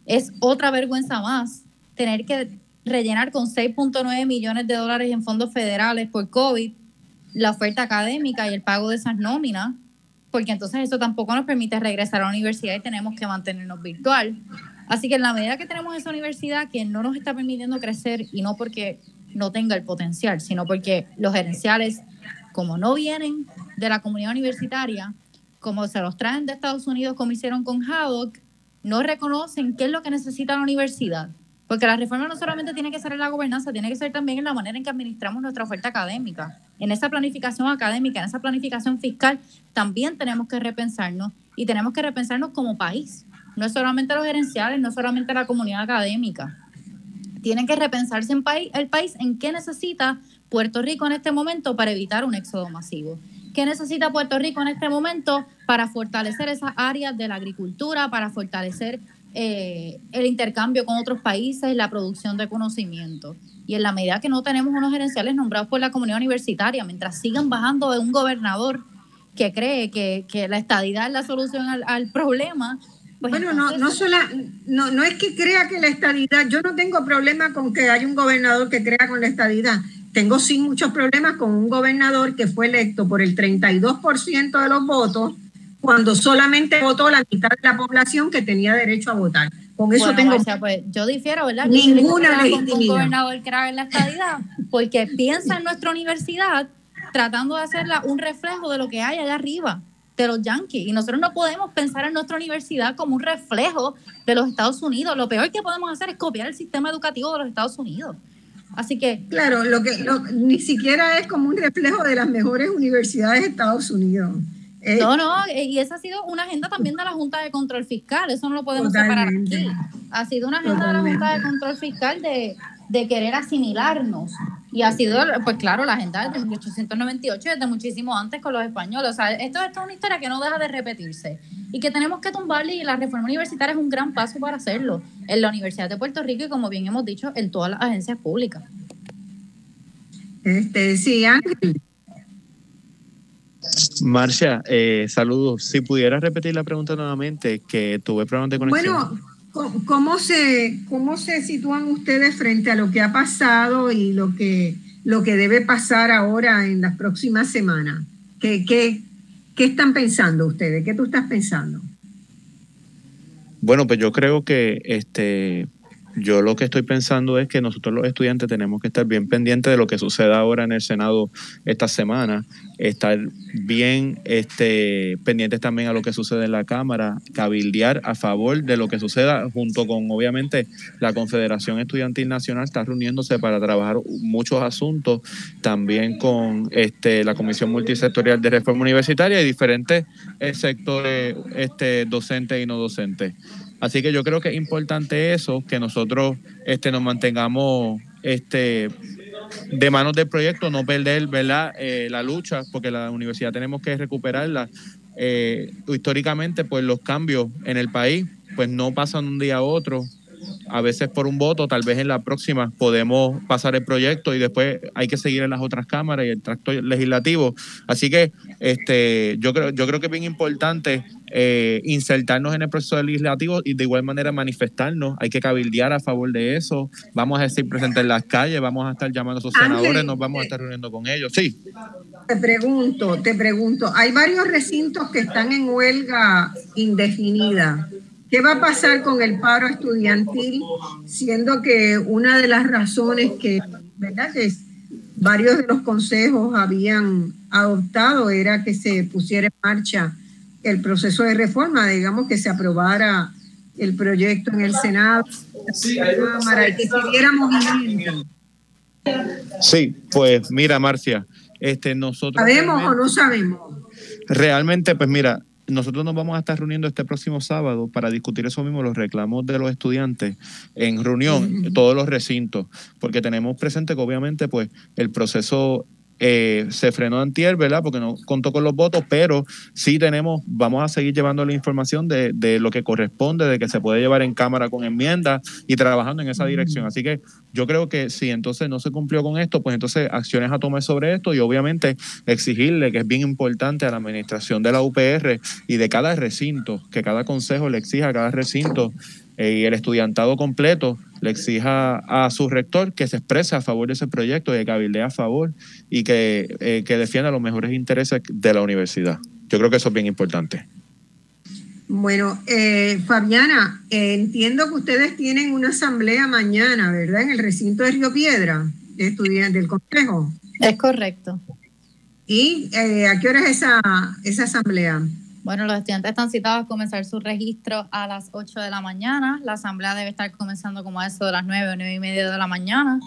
Es otra vergüenza más tener que rellenar con 6.9 millones de dólares en fondos federales por COVID la oferta académica y el pago de esas nóminas, porque entonces eso tampoco nos permite regresar a la universidad y tenemos que mantenernos virtual. Así que en la medida que tenemos esa universidad que no nos está permitiendo crecer y no porque no tenga el potencial, sino porque los gerenciales, como no vienen de la comunidad universitaria, como se los traen de Estados Unidos, como hicieron con Haddock, no reconocen qué es lo que necesita la universidad. Porque la reforma no solamente tiene que ser en la gobernanza, tiene que ser también en la manera en que administramos nuestra oferta académica. En esa planificación académica, en esa planificación fiscal, también tenemos que repensarnos y tenemos que repensarnos como país. No es solamente los gerenciales, no es solamente la comunidad académica. Tienen que repensarse el país en qué necesita Puerto Rico en este momento para evitar un éxodo masivo. ¿Qué necesita Puerto Rico en este momento para fortalecer esas áreas de la agricultura, para fortalecer eh, el intercambio con otros países, la producción de conocimiento. Y en la medida que no tenemos unos gerenciales nombrados por la comunidad universitaria, mientras sigan bajando de un gobernador que cree que, la estadidad es la solución al, problema. Pues bueno, no, no, no, no es que crea que la estadidad, yo no tengo problema con que haya un gobernador que crea con la estadidad. Tengo sí muchos problemas con un gobernador que fue electo por el 32% de los votos cuando solamente votó la mitad de la población que tenía derecho a votar. Con eso tengo. pues yo difiero, ¿verdad? Ninguna legitimidad. un gobernador que en la estadidad, porque piensa en nuestra universidad tratando de hacerla un reflejo de lo que hay allá arriba, de los yankees. Y nosotros no podemos pensar en nuestra universidad como un reflejo de los Estados Unidos. Lo peor que podemos hacer es copiar el sistema educativo de los Estados Unidos. Así que. Claro, lo que ni siquiera es como un reflejo de las mejores universidades de Estados Unidos. Eh, no, no, eh, y esa ha sido una agenda también de la Junta de Control Fiscal, eso no lo podemos separar aquí. Ha sido una agenda de la Junta de Control Fiscal de, querer asimilarnos. Y ha sido, pues claro, la agenda desde 1898, desde muchísimo antes con los españoles. O sea, esto, esto es una historia que no deja de repetirse y que tenemos que tumbarle y la reforma universitaria es un gran paso para hacerlo en la Universidad de Puerto Rico y como bien hemos dicho, en todas las agencias públicas. Este, sí, Ángel. Marcia, eh, saludos. Si pudieras repetir la pregunta nuevamente, que tuve problemas de conexión. Bueno, ¿cómo se, ¿cómo se sitúan ustedes frente a lo que ha pasado y lo que, lo que debe pasar ahora en las próximas semanas? ¿Qué, qué, qué están pensando ustedes? ¿Qué tú estás pensando? Bueno, pues yo creo que este, yo lo que estoy pensando es que nosotros los estudiantes tenemos que estar bien pendientes de lo que suceda ahora en el Senado esta semana, estar bien este, pendientes también a lo que sucede en la Cámara, cabildear a favor de lo que suceda, junto con obviamente la Confederación Estudiantil Nacional está reuniéndose para trabajar muchos asuntos, también con este, la Comisión Multisectorial de Reforma Universitaria y diferentes eh, sectores este, docentes y no docentes. Así que yo creo que es importante eso, que nosotros este, nos mantengamos este, de manos del proyecto, no perder ¿verdad? Eh, la lucha, porque la universidad tenemos que recuperarla. Eh, históricamente, pues los cambios en el país pues no pasan de un día a otro, a veces por un voto, tal vez en la próxima podemos pasar el proyecto y después hay que seguir en las otras cámaras y el tracto legislativo. Así que este, yo, creo, yo creo que es bien importante eh, insertarnos en el proceso legislativo y de igual manera manifestarnos. Hay que cabildear a favor de eso. Vamos a estar presentes en las calles, vamos a estar llamando a esos senadores, nos vamos a estar reuniendo con ellos. Sí. Te pregunto, te pregunto, hay varios recintos que están en huelga indefinida. ¿Qué va a pasar con el paro estudiantil? Siendo que una de las razones que, ¿verdad? que varios de los consejos habían adoptado era que se pusiera en marcha el proceso de reforma, digamos que se aprobara el proyecto en el Senado, Cámara, y que siguiera movimiento. Sí, pues mira, Marcia, este, nosotros... ¿Sabemos o no sabemos? Realmente, pues mira, nosotros nos vamos a estar reuniendo este próximo sábado para discutir eso mismo, los reclamos de los estudiantes en reunión, todos los recintos, porque tenemos presente que obviamente pues el proceso eh, se frenó antier, ¿verdad? Porque no contó con los votos, pero sí tenemos, vamos a seguir llevando la información de, de, lo que corresponde, de que se puede llevar en cámara con enmiendas y trabajando en esa dirección. Así que yo creo que si entonces no se cumplió con esto, pues entonces acciones a tomar sobre esto y obviamente exigirle, que es bien importante a la administración de la UPR y de cada recinto, que cada consejo le exija a cada recinto eh, y el estudiantado completo le exija a su rector que se exprese a favor de ese proyecto y que cabildee a favor y que, eh, que defienda los mejores intereses de la universidad. Yo creo que eso es bien importante. Bueno, eh, Fabiana, entiendo que ustedes tienen una asamblea mañana, ¿verdad? En el recinto de Río Piedra, de estudiantes del complejo. Es correcto. ¿Y a qué hora es esa, esa asamblea? Bueno, los estudiantes están citados a comenzar su registro a las 8 de la mañana. La asamblea debe estar comenzando como a eso de las 9 o 9 y media de la mañana.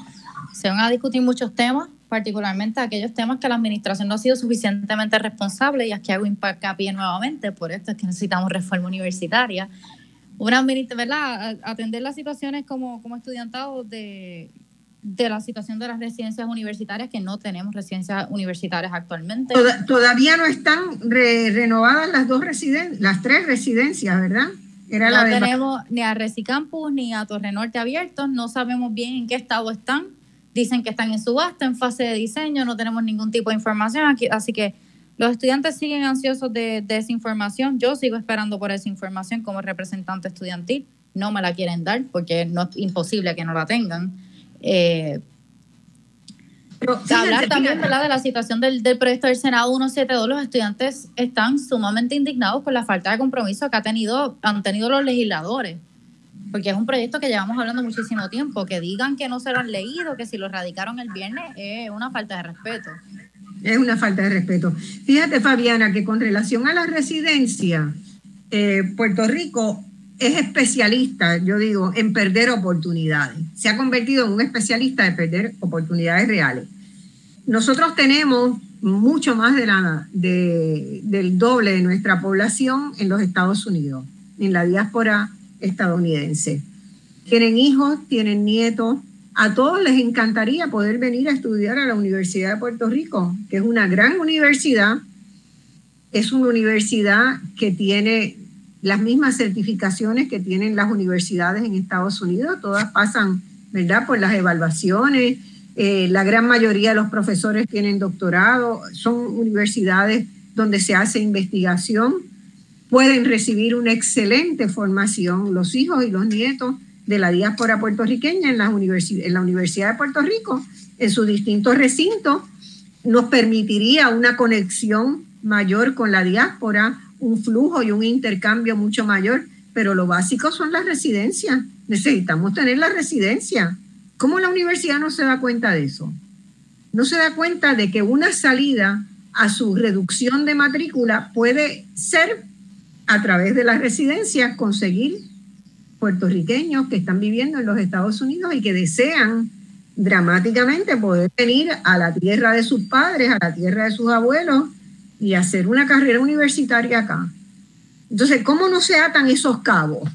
Se van a discutir muchos temas, particularmente aquellos temas que la administración no ha sido suficientemente responsable y aquí hago hincapié nuevamente, por esto es que necesitamos reforma universitaria. Una ¿verdad? Atender las situaciones como, como estudiantado de de la situación de las residencias universitarias, que no tenemos residencias universitarias actualmente. todavía no están renovadas las dos residencias, las tres residencias, ¿verdad? Era no tenemos ni a Resicampus ni a Torre Norte abiertos, no sabemos bien en qué estado están. Dicen que están en subasta, en fase de diseño, no tenemos ningún tipo de información aquí, así que los estudiantes siguen ansiosos de, de esa información. Yo sigo esperando por esa información como representante estudiantil. No me la quieren dar porque no es imposible que no la tengan eh, hablar también de la situación del, proyecto del Senado 172, los estudiantes están sumamente indignados por la falta de compromiso que ha tenido, han tenido los legisladores, porque es un proyecto que llevamos hablando muchísimo tiempo, que digan que no se lo han leído, que si lo radicaron el viernes es una falta de respeto. Es una falta de respeto. Fíjate, Fabiana, que con relación a la residencia, eh, Puerto Rico es especialista, yo digo, en perder oportunidades. Se ha convertido en un especialista de perder oportunidades reales. Nosotros tenemos mucho más de la, del doble de nuestra población en los Estados Unidos, en la diáspora estadounidense. Tienen hijos, tienen nietos. A todos les encantaría poder venir a estudiar a la Universidad de Puerto Rico, que es una gran universidad. Es una universidad que tiene las mismas certificaciones que tienen las universidades en Estados Unidos, todas pasan, ¿verdad?, por las evaluaciones. Eh, la gran mayoría de los profesores tienen doctorado, son universidades donde se hace investigación, pueden recibir una excelente formación los hijos y los nietos de la diáspora puertorriqueña en la, en la Universidad de Puerto Rico, en sus distintos recintos, nos permitiría una conexión mayor con la diáspora, un flujo y un intercambio mucho mayor, pero lo básico son las residencias. Necesitamos tener la residencia. ¿Cómo la universidad no se da cuenta de eso? No se da cuenta de que una salida a su reducción de matrícula puede ser a través de las residencias conseguir puertorriqueños que están viviendo en los Estados Unidos y que desean dramáticamente poder venir a la tierra de sus padres, a la tierra de sus abuelos y hacer una carrera universitaria acá. Entonces, ¿cómo no se atan esos cabos?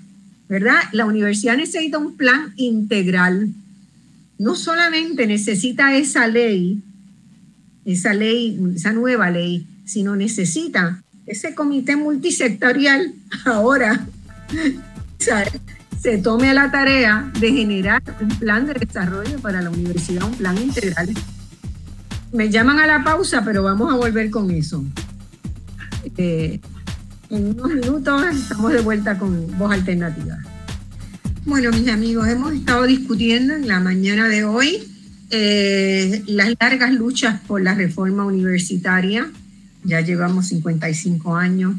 ¿Verdad? La universidad necesita un plan integral. No solamente necesita esa ley, esa ley, esa nueva ley, sino necesita ese comité multisectorial ahora se tome la tarea de generar un plan de desarrollo para la universidad, un plan integral me llaman a la pausa, pero vamos a volver con eso. Eh, en unos minutos estamos de vuelta con Voz Alternativa. Bueno, mis amigos, hemos estado discutiendo en la mañana de hoy eh, las largas luchas por la reforma universitaria. Ya llevamos 55 años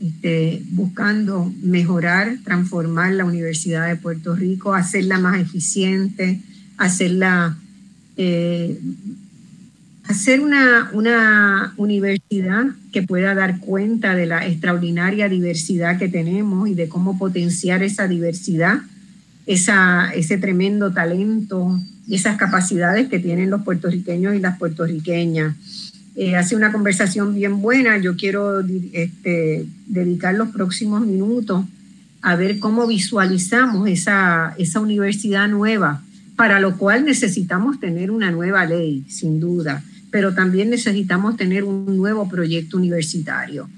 este, buscando mejorar, transformar la Universidad de Puerto Rico, hacerla más eficiente, hacerla eh, hacer una, una universidad que pueda dar cuenta de la extraordinaria diversidad que tenemos y de cómo potenciar esa diversidad, esa, ese tremendo talento y esas capacidades que tienen los puertorriqueños y las puertorriqueñas. Eh, hace una conversación bien buena. Yo quiero este, dedicar los próximos minutos a ver cómo visualizamos esa, esa universidad nueva, para lo cual necesitamos tener una nueva ley, sin duda pero también necesitamos tener un nuevo proyecto universitario.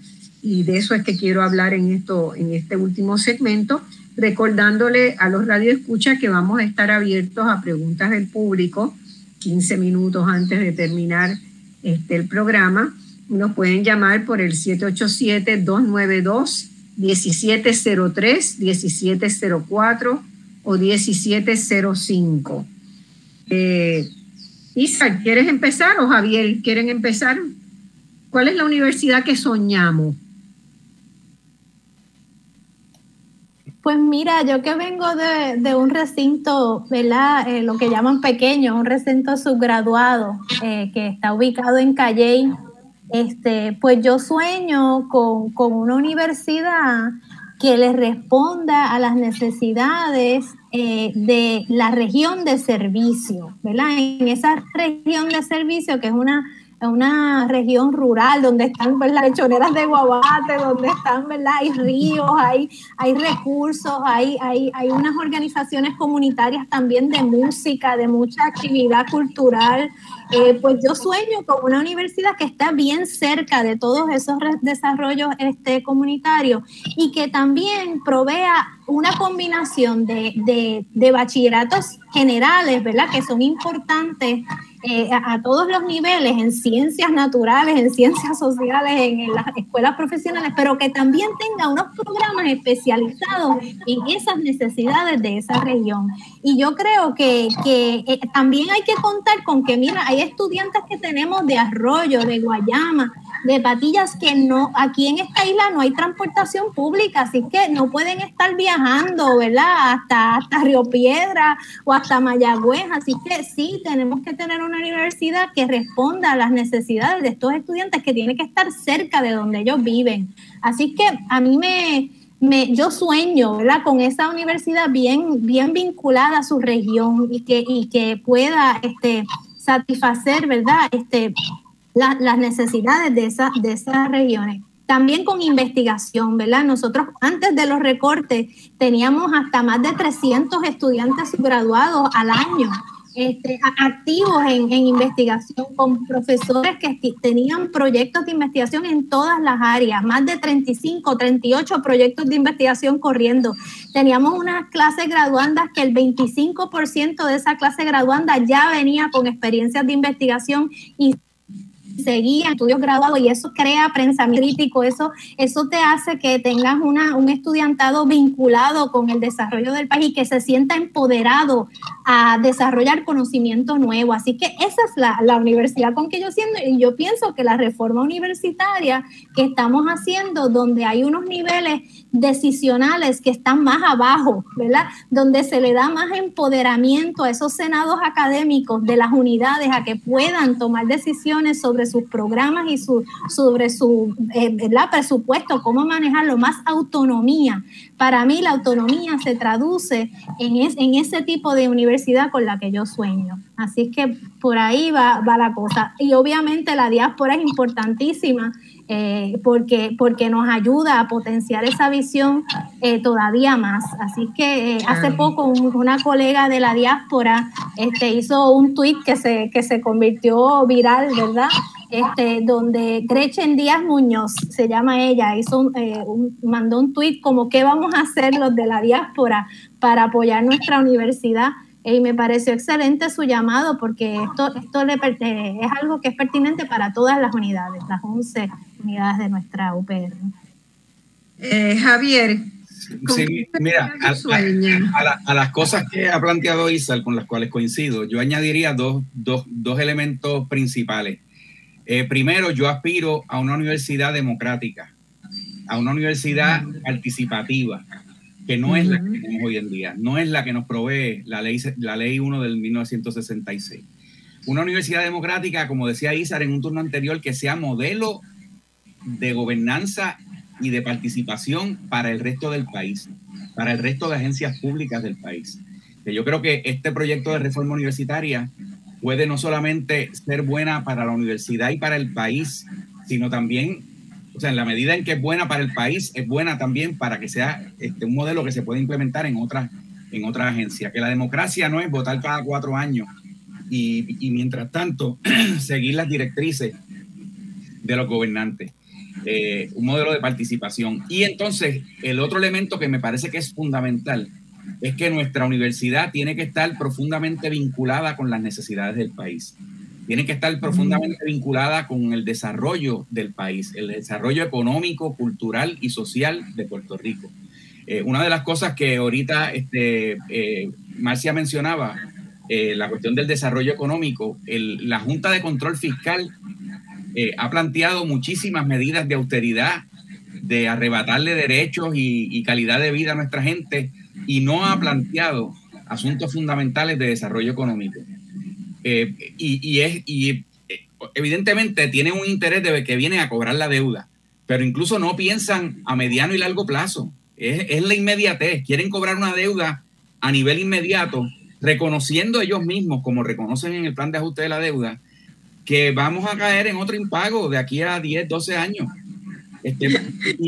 Y de eso es que quiero hablar en, esto, en este último segmento, recordándole a los radioescuchas que vamos a estar abiertos a preguntas del público 15 minutos antes de terminar este, el programa. Nos pueden llamar por el 787-292-1703, 1704 o 1705. Eh, Isa, ¿quieres empezar o Javier, quieren empezar? ¿Cuál es la universidad que soñamos? Pues mira, yo que vengo de, un recinto, ¿verdad? Eh, lo que llaman pequeño, un recinto subgraduado eh, que está ubicado en Calley, este, pues yo sueño con, con una universidad que le responda a las necesidades eh, de la región de servicio, ¿verdad? En esa región de servicio, que es una, una región rural donde están las lechoneras de guabate, donde están, ¿verdad? Hay ríos, hay, hay recursos, hay, hay, hay unas organizaciones comunitarias también de música, de mucha actividad cultural. Eh, pues yo sueño con una universidad que está bien cerca de todos esos desarrollos este, comunitarios y que también provea una combinación de, de, bachilleratos generales, ¿verdad? Que son importantes eh, a, todos los niveles, en ciencias naturales, en ciencias sociales, en, las escuelas profesionales, pero que también tenga unos programas especializados en esas necesidades de esa región. Y yo creo que, que eh, también hay que contar con que, mira, hay estudiantes que tenemos de Arroyo, de Guayama, de Patillas que no, aquí en esta isla no hay transportación pública, así que no pueden estar viajando, ¿verdad? Hasta, hasta Río Piedra o hasta Mayagüez, así que sí, tenemos que tener una universidad que responda a las necesidades de estos estudiantes que tiene que estar cerca de donde ellos viven. Así que a mí me, me, yo sueño ¿verdad? con esa universidad bien, bien vinculada a su región y que, y que pueda este, satisfacer ¿verdad? Este, las necesidades de, esa, de esas regiones. También con investigación, ¿verdad? Nosotros antes de los recortes teníamos hasta más de 300 estudiantes graduados al año. Este, activos en, en, investigación, con profesores que tenían proyectos de investigación en todas las áreas, más de 35, 38 proyectos de investigación corriendo. Teníamos unas clases graduandas que el 25% de esa clase graduanda ya venía con experiencias de investigación y seguía estudios graduados y eso crea prensa crítico, eso, eso te hace que tengas una, un estudiantado vinculado con el desarrollo del país y que se sienta empoderado a desarrollar conocimiento nuevo. Así que esa es la, la universidad con que yo siento y yo pienso que la reforma universitaria que estamos haciendo, donde hay unos niveles decisionales que están más abajo, ¿verdad? Donde se le da más empoderamiento a esos senados académicos de las unidades a que puedan tomar decisiones sobre sus programas y su, sobre su eh, presupuesto, cómo manejarlo, más autonomía. Para mí la autonomía se traduce en, en ese tipo de universidad con la que yo sueño. Así que por ahí va, va la cosa. Y obviamente la diáspora es importantísima eh, porque, porque nos ayuda a potenciar esa visión eh, todavía más. Así que eh, hace poco una colega de la diáspora este, hizo un tweet que se, que se convirtió viral, ¿verdad? Este, donde Gretchen Díaz Muñoz, se llama ella, hizo un, mandó un tweet como qué vamos a hacer los de la diáspora para apoyar nuestra universidad y me pareció excelente su llamado porque esto, esto le, es algo que es pertinente para todas las unidades, las 11 unidades de nuestra UPR. Eh, Javier. Sí, mira, a, las cosas que ha planteado Isal, con las cuales coincido, yo añadiría dos, dos, dos elementos principales. Eh, primero, yo aspiro a una universidad democrática, a una universidad participativa, que no es la que tenemos hoy en día, no es la que nos provee la ley, la ley 1 del 1966. Una universidad democrática, como decía Isar en un turno anterior, que sea modelo de gobernanza y de participación para el resto del país, para el resto de agencias públicas del país. Yo creo que este proyecto de reforma universitaria puede no solamente ser buena para la universidad y para el país, sino también o sea, en la medida en que es buena para el país, es buena también para que sea este, un modelo que se pueda implementar en otras en otras agencias. Que la democracia no es votar cada cuatro años y, mientras tanto seguir las directrices de los gobernantes. Eh, un modelo de participación. Y entonces, el otro elemento que me parece que es fundamental es que nuestra universidad tiene que estar profundamente vinculada con las necesidades del país. Tiene que estar profundamente vinculada con el desarrollo del país, el desarrollo económico, cultural y social de Puerto Rico. Eh, una de las cosas que ahorita este, eh, Marcia mencionaba, eh, la cuestión del desarrollo económico, la Junta de Control Fiscal ha planteado muchísimas medidas de austeridad, de arrebatarle derechos y, calidad de vida a nuestra gente y no ha planteado asuntos fundamentales de desarrollo económico. Y, es, y evidentemente tiene un interés de que vienen a cobrar la deuda, pero incluso no piensan a mediano y largo plazo. Es, la inmediatez. Quieren cobrar una deuda a nivel inmediato, reconociendo ellos mismos, como reconocen en el plan de ajuste de la deuda, que vamos a caer en otro impago de aquí a 10, 12 años. Este,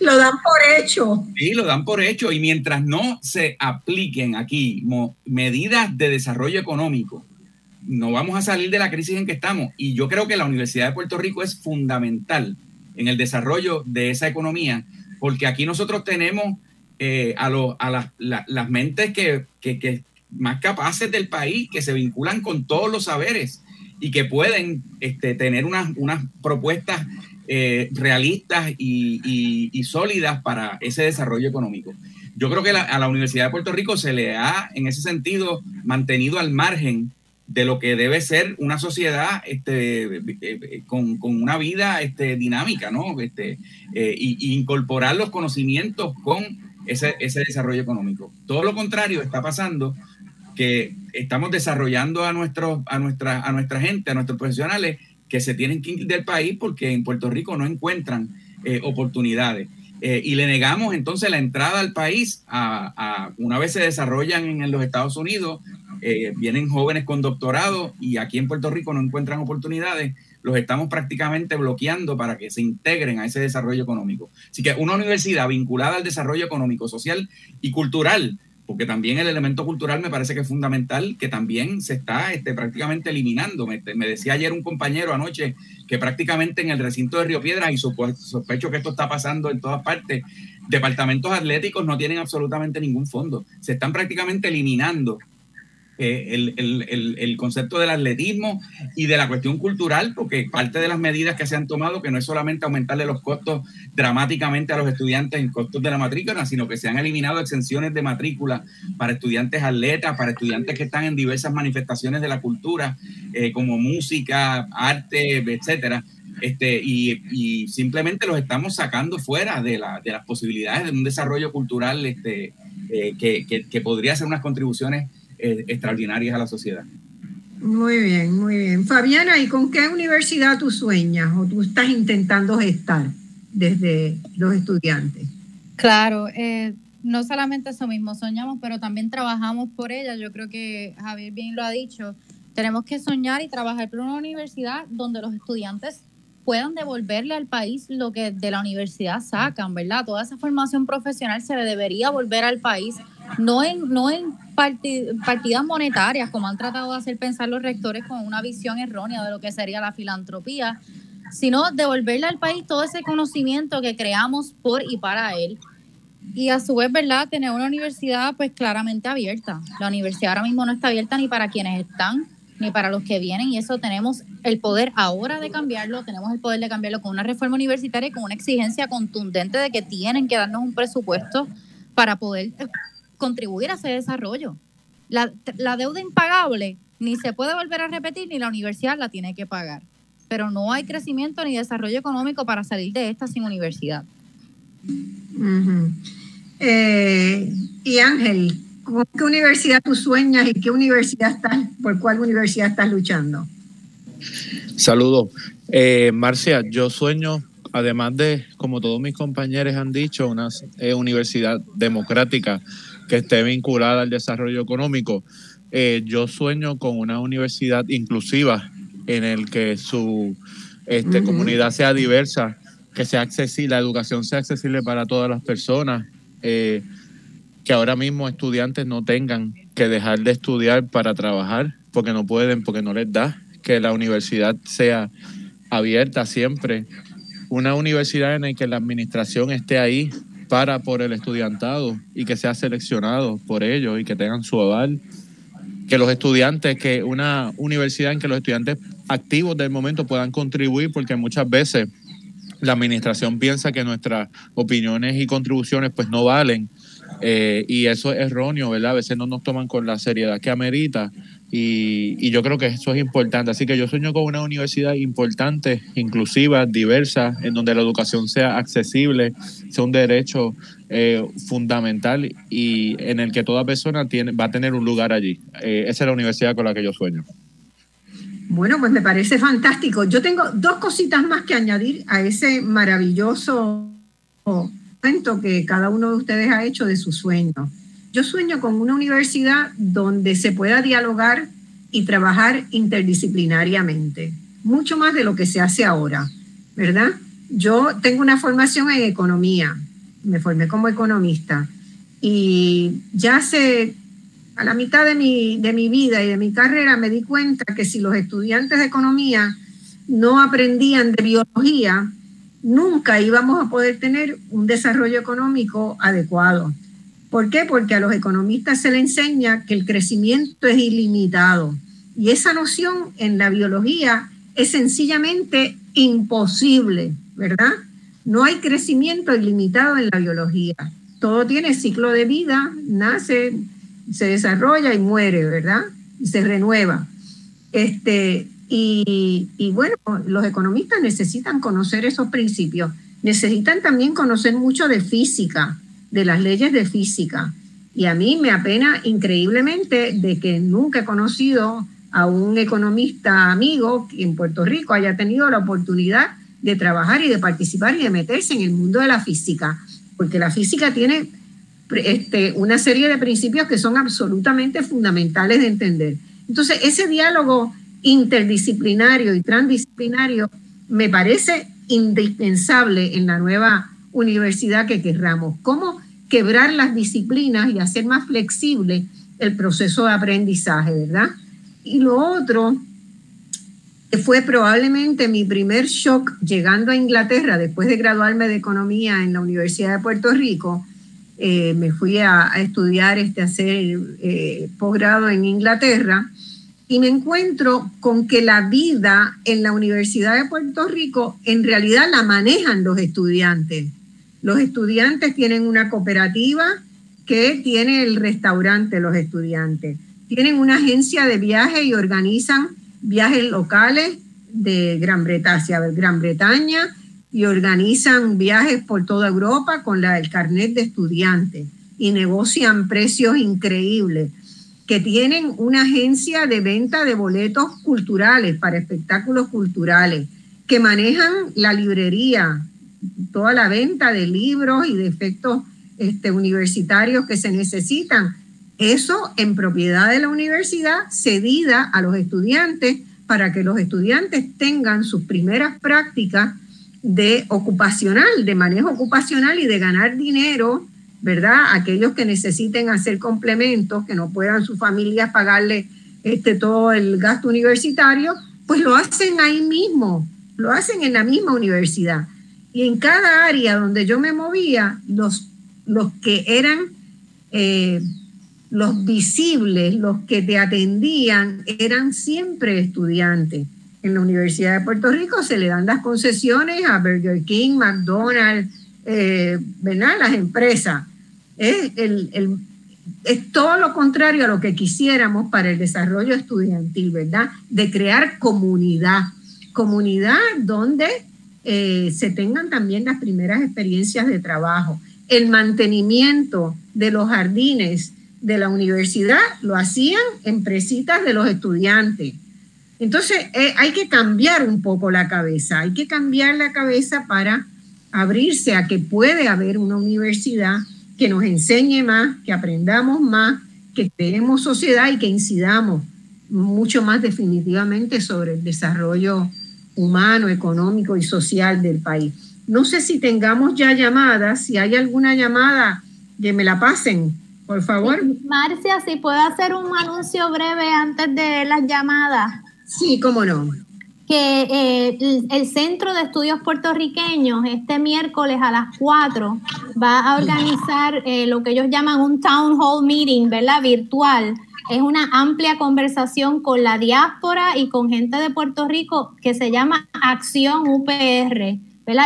lo, dan por hecho. Sí, lo dan por hecho. Y mientras no se apliquen aquí medidas de desarrollo económico, no vamos a salir de la crisis en que estamos. Y yo creo que la Universidad de Puerto Rico es fundamental en el desarrollo de esa economía, porque aquí nosotros tenemos eh, a, a las mentes que, más capaces del país, que se vinculan con todos los saberes y que pueden este, tener unas, unas propuestas eh, realistas y, sólidas para ese desarrollo económico. Yo creo que a la Universidad de Puerto Rico se le ha, en ese sentido, mantenido al margen de lo que debe ser una sociedad este, eh, eh, con, una vida este, dinámica, ¿no? Este, eh, y, incorporar los conocimientos con ese, desarrollo económico. Todo lo contrario está pasando que estamos desarrollando a, nuestros, a, nuestra, a nuestra gente, a nuestros profesionales, que se tienen que ir del país porque en Puerto Rico no encuentran oportunidades. Y le negamos entonces la entrada al país a, una vez se desarrollan en los Estados Unidos eh, vienen jóvenes con doctorado y aquí en Puerto Rico no encuentran oportunidades, los estamos prácticamente bloqueando para que se integren a ese desarrollo económico. Así que una universidad vinculada al desarrollo económico, social y cultural, porque también el elemento cultural me parece que es fundamental, que también se está este, prácticamente eliminando. Me, decía ayer un compañero anoche que prácticamente en el recinto de Río Piedras, y sospecho que esto está pasando en todas partes, departamentos atléticos no tienen absolutamente ningún fondo. Se están prácticamente eliminando el, concepto del atletismo y de la cuestión cultural, porque parte de las medidas que se han tomado, que no es solamente aumentarle los costos dramáticamente a los estudiantes en costos de la matrícula, sino que se han eliminado exenciones de matrícula para estudiantes atletas, para estudiantes que están en diversas manifestaciones de la cultura, eh, como música, arte, etcétera. Este, y, simplemente los estamos sacando fuera de, la, de, las posibilidades de un desarrollo cultural este, eh, que, que, que podría hacer unas contribuciones eh, extraordinarias a la sociedad. Muy bien, muy bien. Fabiana, ¿y con qué universidad tú sueñas o tú estás intentando estar desde los estudiantes? Claro, eh, no solamente eso mismo soñamos, pero también trabajamos por ella. Yo creo que Javier bien lo ha dicho. Tenemos que soñar y trabajar por una universidad donde los estudiantes puedan devolverle al país lo que de la universidad sacan, ¿verdad? Toda esa formación profesional se le debería volver al país no en, no en partidas monetarias, como han tratado de hacer pensar los rectores con una visión errónea de lo que sería la filantropía, sino devolverle al país todo ese conocimiento que creamos por y para él. Y a su vez, ¿verdad? Tener una universidad pues claramente abierta. La universidad ahora mismo no está abierta ni para quienes están, ni para los que vienen, y eso tenemos el poder ahora de cambiarlo, tenemos el poder de cambiarlo con una reforma universitaria y con una exigencia contundente de que tienen que darnos un presupuesto para poder contribuir a ese desarrollo. La, deuda impagable ni se puede volver a repetir ni la universidad la tiene que pagar. Pero no hay crecimiento ni desarrollo económico para salir de esta sin universidad. Eh, y Ángel, ¿con qué universidad tú sueñas y qué universidad estás, por cuál universidad estás luchando? Saludos. Eh, Marcia, yo sueño, además de, como todos mis compañeros han dicho, una eh, universidad democrática que esté vinculada al desarrollo económico. Eh, yo sueño con una universidad inclusiva en el que su este, comunidad sea diversa, que sea accesible, la educación sea accesible para todas las personas, eh, que ahora mismo estudiantes no tengan que dejar de estudiar para trabajar, porque no pueden, porque no les da que la universidad sea abierta siempre. Una universidad en la que la administración esté ahí para por el estudiantado y que sea seleccionado por ellos y que tengan su aval. Que los estudiantes, que una universidad en que los estudiantes activos del momento puedan contribuir, porque muchas veces la administración piensa que nuestras opiniones y contribuciones pues no valen eh, y eso es erróneo, ¿verdad? A veces no nos toman con la seriedad que amerita y, yo creo que eso es importante. Así que yo sueño con una universidad importante, inclusiva, diversa, en donde la educación sea accesible, sea un derecho eh, fundamental y en el que toda persona tiene, va a tener un lugar allí. Eh, esa es la universidad con la que yo sueño. Bueno, pues me parece fantástico. Yo tengo dos cositas más que añadir a ese maravilloso cuento que cada uno de ustedes ha hecho de su sueño. Yo sueño con una universidad donde se pueda dialogar y trabajar interdisciplinariamente, mucho más de lo que se hace ahora, ¿verdad? Yo tengo una formación en economía, me formé como economista y ya hace a la mitad de mi, de mi vida y de mi carrera me di cuenta que si los estudiantes de economía no aprendían de biología, nunca íbamos a poder tener un desarrollo económico adecuado. ¿Por qué? Porque a los economistas se les enseña que el crecimiento es ilimitado. Y esa noción en la biología es sencillamente imposible, ¿verdad? No hay crecimiento ilimitado en la biología. Todo tiene ciclo de vida, nace, se desarrolla y muere, ¿verdad? Y se renueva. Este, y, bueno, los economistas necesitan conocer esos principios, necesitan también conocer mucho de física, de las leyes de física. Y a mí me apena increíblemente de que nunca he conocido a un economista amigo que en Puerto Rico haya tenido la oportunidad de trabajar y de participar y de meterse en el mundo de la física, porque la física tiene este, una serie de principios que son absolutamente fundamentales de entender. Entonces, ese diálogo interdisciplinario y transdisciplinario me parece indispensable en la nueva universidad que querramos. ¿Cómo quebrar las disciplinas y hacer más flexible el proceso de aprendizaje, verdad? Y lo otro, que fue probablemente mi primer shock llegando a Inglaterra después de graduarme de economía en la Universidad de Puerto Rico, eh, me fui a, estudiar, este, a hacer eh, posgrado en Inglaterra y me encuentro con que la vida en la Universidad de Puerto Rico en realidad la manejan los estudiantes. Los estudiantes tienen una cooperativa que tiene el restaurante, los estudiantes. Tienen una agencia de viaje y organizan viajes locales de Gran Bretaña, y organizan viajes por toda Europa con la, el carnet de estudiantes y negocian precios increíbles que tienen una agencia de venta de boletos culturales para espectáculos culturales, que manejan la librería, toda la venta de libros y de efectos este, universitarios que se necesitan. Eso en propiedad de la universidad, cedida a los estudiantes para que los estudiantes tengan sus primeras prácticas de ocupacional, de manejo ocupacional y de ganar dinero, ¿verdad? Aquellos que necesiten hacer complementos, que no puedan sus familias pagarle este, todo el gasto universitario, pues lo hacen ahí mismo, lo hacen en la misma universidad. Y en cada área donde yo me movía, los, los que eran eh, los visibles, los que te atendían, eran siempre estudiantes. En la Universidad de Puerto Rico se le dan las concesiones a Burger King, McDonald's, eh, ¿verdad? Las empresas. Es, el, es todo lo contrario a lo que quisiéramos para el desarrollo estudiantil, ¿verdad? De crear comunidad. Comunidad donde eh, se tengan también las primeras experiencias de trabajo. El mantenimiento de los jardines de la universidad lo hacían empresitas de los estudiantes. Entonces eh, hay que cambiar un poco la cabeza, hay que cambiar la cabeza para abrirse a que puede haber una universidad que nos enseñe más, que aprendamos más, que creemos sociedad y que incidamos mucho más definitivamente sobre el desarrollo humano, económico y social del país. No sé si tengamos ya llamadas, si hay alguna llamada que me la pasen, por favor. Marcia, si puedo hacer un anuncio breve antes de las llamadas. Sí, cómo no. Que eh, el Centro de Estudios Puertorriqueños este miércoles a las 4 va a organizar eh, lo que ellos llaman un town hall meeting, ¿verdad? Virtual. Es una amplia conversación con la diáspora y con gente de Puerto Rico que se llama Acción UPR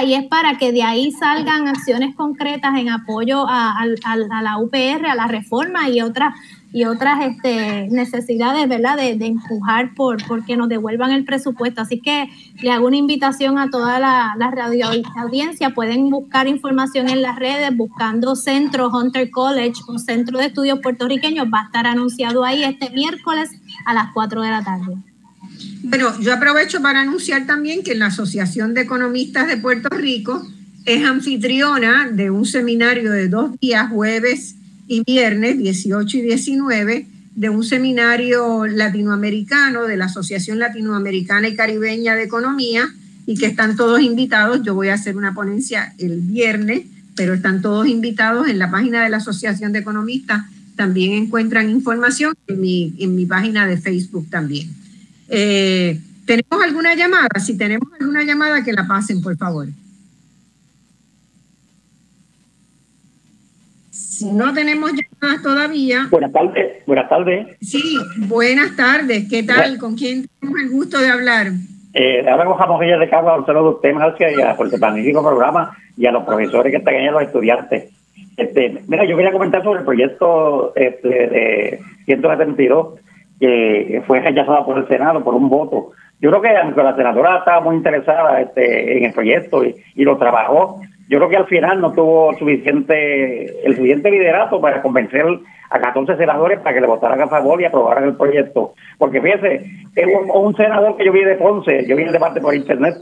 y es para que de ahí salgan acciones concretas en apoyo a, la UPR, a la reforma y otras y otras este, necesidades, ¿verdad? De, empujar por porque nos devuelvan el presupuesto. Así que le hago una invitación a toda la, la radio audiencia. Pueden buscar información en las redes buscando Centro Hunter College o Centro de Estudios Puertorriqueños. Va a estar anunciado ahí este miércoles a las 4 de la tarde. Bueno, yo aprovecho para anunciar también que la Asociación de Economistas de Puerto Rico es anfitriona de un seminario de dos días, jueves y viernes, 18 y 19, de un seminario latinoamericano de la Asociación Latinoamericana y Caribeña de Economía y que están todos invitados. Yo voy a hacer una ponencia el viernes, pero están todos invitados en la página de la Asociación de Economistas. También encuentran información en mi, en mi página de Facebook también. Eh, ¿Tenemos alguna llamada? Si tenemos alguna llamada, que la pasen, por favor. Si no tenemos llamadas todavía. Buenas tardes. Buenas tardes. Sí, buenas tardes. ¿Qué tal? ¿Con quién tenemos el gusto de hablar? Eh, ahora con Jamón de Cabo, a saludo a usted, y a, por este magnífico programa y a los profesores que están ahí, a los estudiantes. Este, mira, yo quería comentar sobre el proyecto este, de 172 que fue rechazada por el Senado por un voto. Yo creo que aunque la senadora estaba muy interesada este, en el proyecto y, lo trabajó, yo creo que al final no tuvo suficiente el suficiente liderato para convencer a 14 senadores para que le votaran a favor y aprobaran el proyecto. Porque fíjese, un, un senador que yo vi de Ponce, yo vi el debate por internet,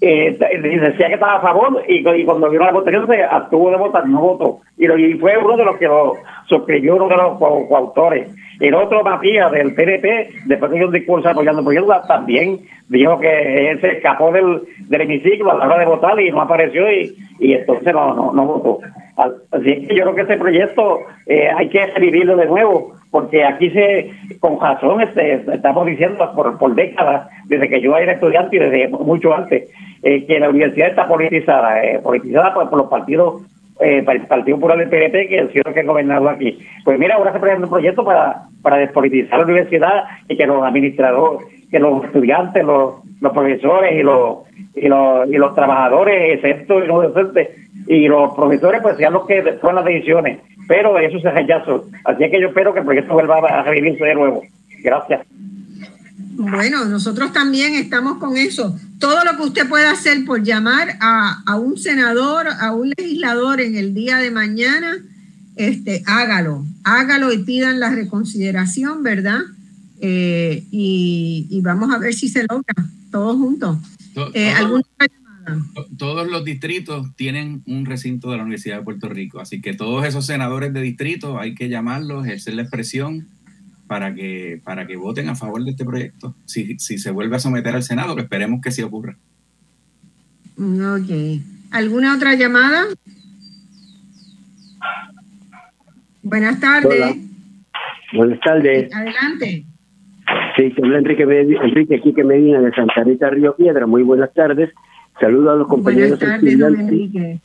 eh, decía que estaba a favor y, cuando vino la votación se abstuvo de votar, no votó. Y, y, fue uno de los que lo suscribió, uno de los coautores. El otro, Matías, del PNP, después de un discurso apoyando proyecto, también dijo que él se escapó del, del hemiciclo a la hora de votar y no apareció y, y entonces no, no, no votó. Así que yo creo que este proyecto eh, hay que revivirlo de nuevo, porque aquí se, con razón, este, estamos diciendo por, por décadas, desde que yo era estudiante y desde mucho antes, eh, que la universidad está politizada, eh, politizada por, los partidos eh, el Partido Popular del PNP, que es que ha gobernado aquí. Pues mira, ahora se presenta un proyecto para, para despolitizar la universidad y que los administradores, que los estudiantes, los, los profesores y los, y los, y los trabajadores, excepto y los docentes, y los profesores, pues sean los que toman las decisiones. Pero eso se rechazó. Así que yo espero que el proyecto vuelva a revivirse de nuevo. Gracias. Bueno, nosotros también estamos con eso. Todo lo que usted pueda hacer por llamar a, un senador, a un legislador en el día de mañana, este, hágalo, hágalo y pidan la reconsideración, ¿verdad? Eh, y, vamos a ver si se logra, todos juntos. Eh, todos los distritos tienen un recinto de la Universidad de Puerto Rico, así que todos esos senadores de distrito hay que llamarlos, ejercer la expresión para que, para que voten a favor de este proyecto, si, si se vuelve a someter al Senado, que esperemos que sí ocurra. Ok. ¿Alguna otra llamada? Buenas tardes. Buenas tardes. Adelante. Sí, habla Enrique, Enrique Quique Medina de Santa Rita Río Piedra. Muy buenas tardes. Saludos a los compañeros buenas tardes, Enrique.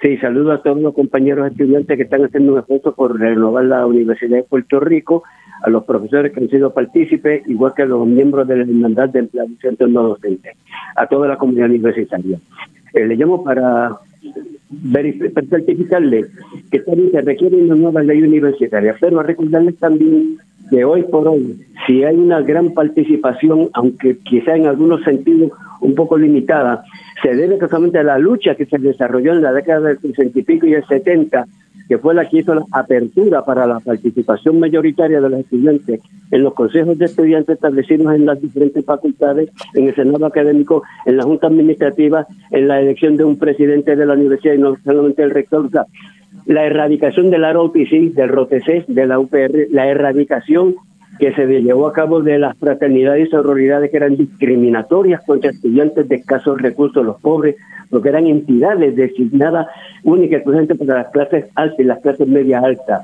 Sí, saludo a todos los compañeros estudiantes que están haciendo un esfuerzo por renovar la Universidad de Puerto Rico a los profesores que han sido partícipes, igual que a los miembros de la Hermandad de Empleados Centros No Docentes, a toda la comunidad universitaria. Eh, le llamo para para certificarle que también se requiere una nueva ley universitaria, pero recordarles también que hoy por hoy, si hay una gran participación, aunque quizá en algunos sentidos un poco limitada, se debe precisamente a la lucha que se desarrolló en la década del 60 y pico y el 70 que fue la que hizo la apertura para la participación mayoritaria de los estudiantes en los consejos de estudiantes establecidos en las diferentes facultades, en el Senado académico, en la Junta Administrativa, en la elección de un presidente de la universidad y no solamente el rector. O sea, la erradicación del ROTC, del ROTC, de la UPR, la erradicación que se llevó a cabo de las fraternidades y sororidades que eran discriminatorias contra estudiantes de escasos recursos, los pobres, porque eran entidades designadas únicas y para las clases altas y las clases media altas.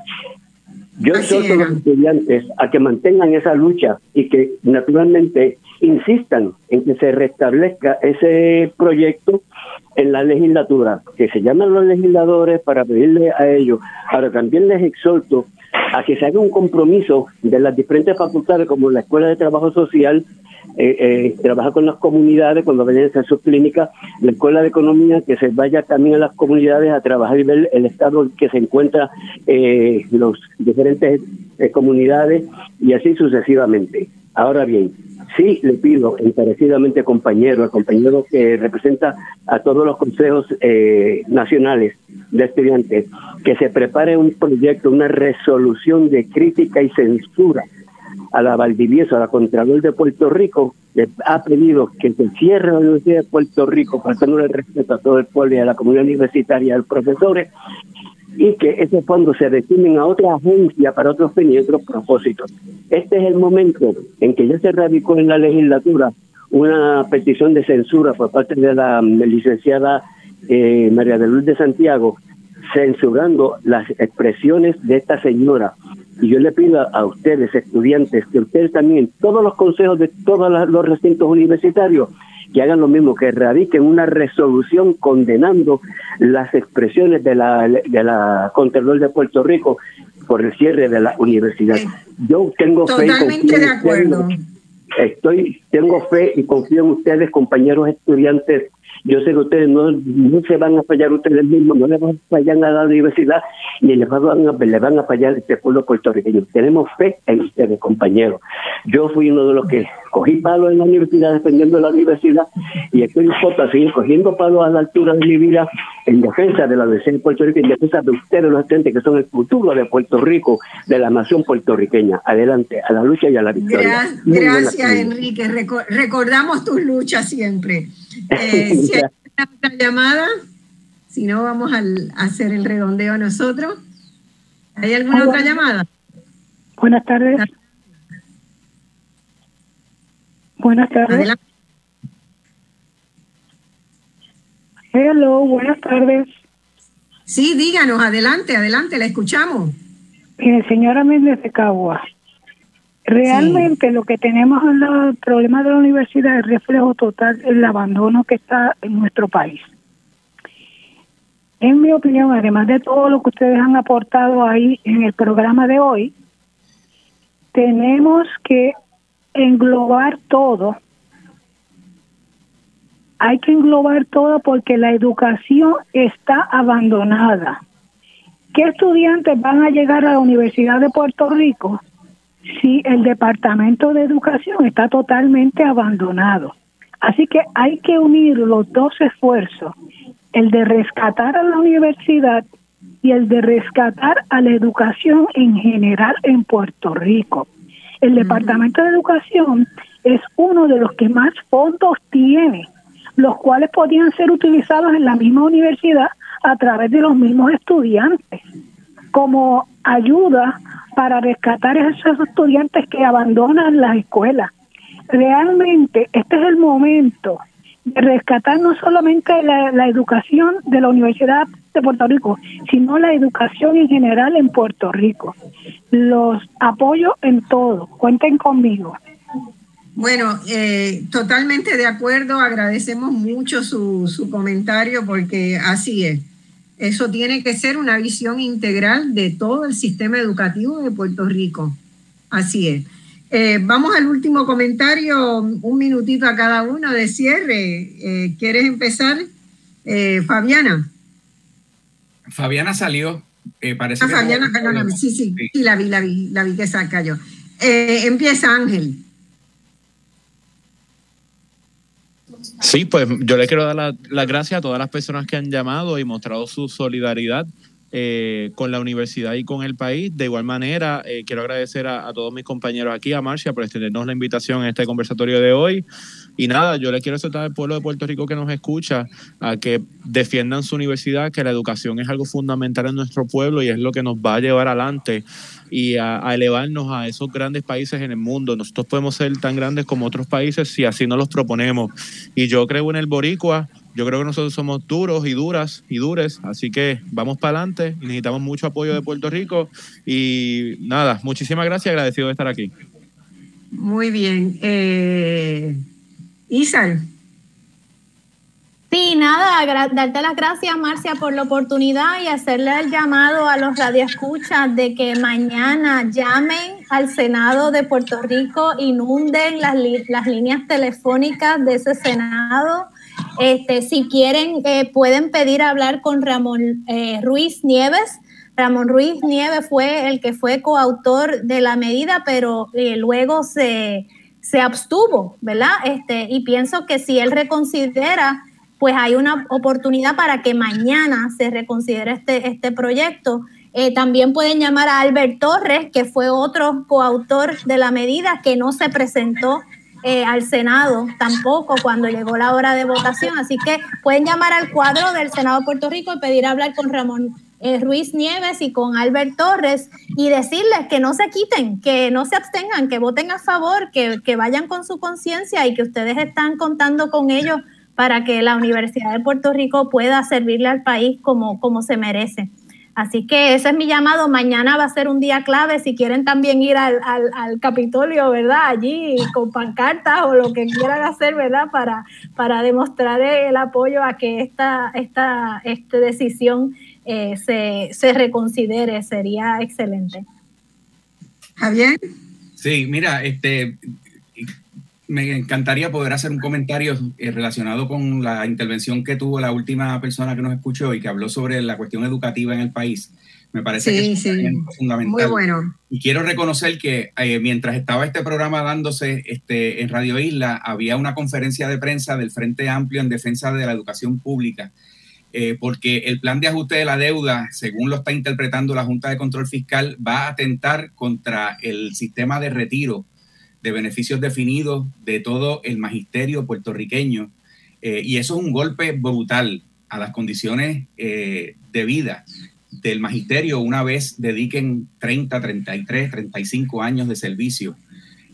Yo exhorto a los estudiantes a que mantengan esa lucha y que naturalmente insistan en que se restablezca ese proyecto en la legislatura, que se llamen los legisladores para pedirle a ellos. Ahora también les exhorto a que se haga un compromiso de las diferentes facultades, como la Escuela de Trabajo Social, eh, eh, trabajar con las comunidades cuando vayan a sus clínicas, la Escuela de Economía, que se vaya también a las comunidades a trabajar y ver el estado que se encuentra eh, los diferentes eh, comunidades y así sucesivamente. Ahora bien, sí le pido encarecidamente, compañero, al compañero que representa a todos los consejos nacionales de estudiantes, que se prepare un proyecto, una resolución de crítica y censura a la Valdivieso, a la Contralor de Puerto Rico, le ha pedido que se cierre la Universidad de Puerto Rico, faltando el respeto a todo el pueblo y a la comunidad universitaria a los profesores, y que ese fondo se destinen a otra agencia para otros fines y otros propósitos. Este es el momento en que ya se radicó en la legislatura una petición de censura por parte de la licenciada eh, María de Luz de Santiago, censurando las expresiones de esta señora y yo le pido a ustedes, estudiantes, que ustedes también, todos los consejos de todos los recintos universitarios, que hagan lo mismo, que radiquen una resolución condenando las expresiones de la, de la Contralor de Puerto Rico por el cierre de la universidad. Yo tengo fe. Totalmente de acuerdo. Estoy, tengo fe y confío en ustedes, compañeros estudiantes yo sé que ustedes no, no se van a fallar ustedes mismos, no le van a fallar a la universidad, ni le van a, le van a fallar a este pueblo puertorriqueño. Tenemos fe en ustedes, compañeros. Yo fui uno de los que cogí palos en la universidad, defendiendo la universidad, y estoy dispuesto a seguir cogiendo palos a la altura de mi vida en defensa de la universidad de Puerto Rico, en defensa de ustedes, los estudiantes, que son el futuro de Puerto Rico, de la nación puertorriqueña. Adelante, a la lucha y a la victoria. Gracias, Enrique. recordamos tus luchas siempre. Eh, si hay otra llamada, si no, vamos a hacer el redondeo nosotros. ¿Hay alguna otra llamada? Buenas tardes. Buenas tardes. Hello, buenas tardes. Sí, díganos, adelante, adelante, la escuchamos. señora Méndez de Cagua. Realmente lo que tenemos en el problema de la universidad es reflejo total del abandono que está en nuestro país. En mi opinión, además de todo lo que ustedes han aportado ahí en el programa de hoy, tenemos que englobar todo. Hay que englobar todo porque la educación está abandonada. ¿Qué estudiantes van a llegar a la Universidad de Puerto Rico si el Departamento de Educación está totalmente abandonado. Así que hay que unir los dos esfuerzos, el de rescatar a la universidad y el de rescatar a la educación en general en Puerto Rico. El Departamento de Educación es uno de los que más fondos tiene, los cuales podían ser utilizados en la misma universidad a través de los mismos estudiantes, como ayuda para rescatar a esos estudiantes que abandonan las escuelas. Realmente este es el momento de rescatar no solamente la, educación de la Universidad de Puerto Rico, sino la educación en general en Puerto Rico. Los apoyo en todo. Cuenten conmigo. Bueno, eh, totalmente de acuerdo. Agradecemos mucho su, su comentario porque así es. Eso tiene que ser una visión integral de todo el sistema educativo de Puerto Rico. Así es. Eh, vamos al último comentario, un minutito a cada uno de cierre. Eh, ¿Quieres empezar, eh, Fabiana? Fabiana salió, parece ah, Fabiana, sí, sí, sí, la vi, la vi, la vi que saca yo. empieza Ángel. Sí, pues yo le quiero dar las gracias a todas las personas que han llamado y mostrado su solidaridad eh, con la universidad y con el país. De igual manera, eh, quiero agradecer a, todos mis compañeros aquí, a Marcia, por extendernos la invitación en este conversatorio de hoy. Y nada, yo le quiero soltar al pueblo de Puerto Rico que nos escucha a que defiendan su universidad, que la educación es algo fundamental en nuestro pueblo y es lo que nos va a llevar adelante y a, elevarnos a esos grandes países en el mundo. Nosotros podemos ser tan grandes como otros países si así nos los proponemos. Y yo creo en el boricua yo creo que nosotros somos duros y duras y dures, así que vamos para adelante y necesitamos mucho apoyo de Puerto Rico. Y nada, muchísimas gracias, agradecido de estar aquí. Muy bien. Eh, Isan. Sí, nada, darte las gracias, Marcia, por la oportunidad y hacerle el llamado a los radioescuchas de que mañana llamen al Senado de Puerto Rico, inunden las, las líneas telefónicas de ese Senado. Este, si quieren, eh, pueden pedir hablar con Ramón eh, Ruiz Nieves. Ramón Ruiz Nieves fue el que fue coautor de la medida, pero eh, luego se, se abstuvo, ¿verdad? Este, y pienso que si él reconsidera pues hay una oportunidad para que mañana se reconsidere este, este proyecto. También pueden llamar a Albert Torres, que fue otro coautor de la medida que no se presentó eh, al Senado tampoco cuando llegó la hora de votación. Así que pueden llamar al cuadro del Senado de Puerto Rico y pedir hablar con Ramón eh, Ruiz Nieves y con Albert Torres y decirles que no se quiten, que no se abstengan, que voten a favor, que, que vayan con su conciencia y que ustedes están contando con ellos para que la Universidad de Puerto Rico pueda servirle al país como, como se merece. Así que ese es mi llamado. Mañana va a ser un día clave. Si quieren también ir al, al, Capitolio, ¿verdad? Allí con pancartas o lo que quieran hacer, ¿verdad? Para, para demostrar el apoyo a que esta, esta, esta decisión eh, se, se reconsidere. Sería excelente. Javier. Sí, mira, este, me encantaría poder hacer un comentario eh, relacionado con la intervención que tuvo la última persona que nos escuchó y que habló sobre la cuestión educativa en el país. Me parece que es fundamental. Muy bueno. Y quiero reconocer que eh, mientras estaba este programa dándose este, en Radio Isla, había una conferencia de prensa del Frente Amplio en defensa de la educación pública, eh, porque el plan de ajuste de la deuda, según lo está interpretando la Junta de Control Fiscal, va a atentar contra el sistema de retiro de beneficios definidos de todo el magisterio puertorriqueño. Eh, y eso es un golpe brutal a las condiciones eh, de vida del magisterio una vez dediquen 30, 33, 35 años de servicio.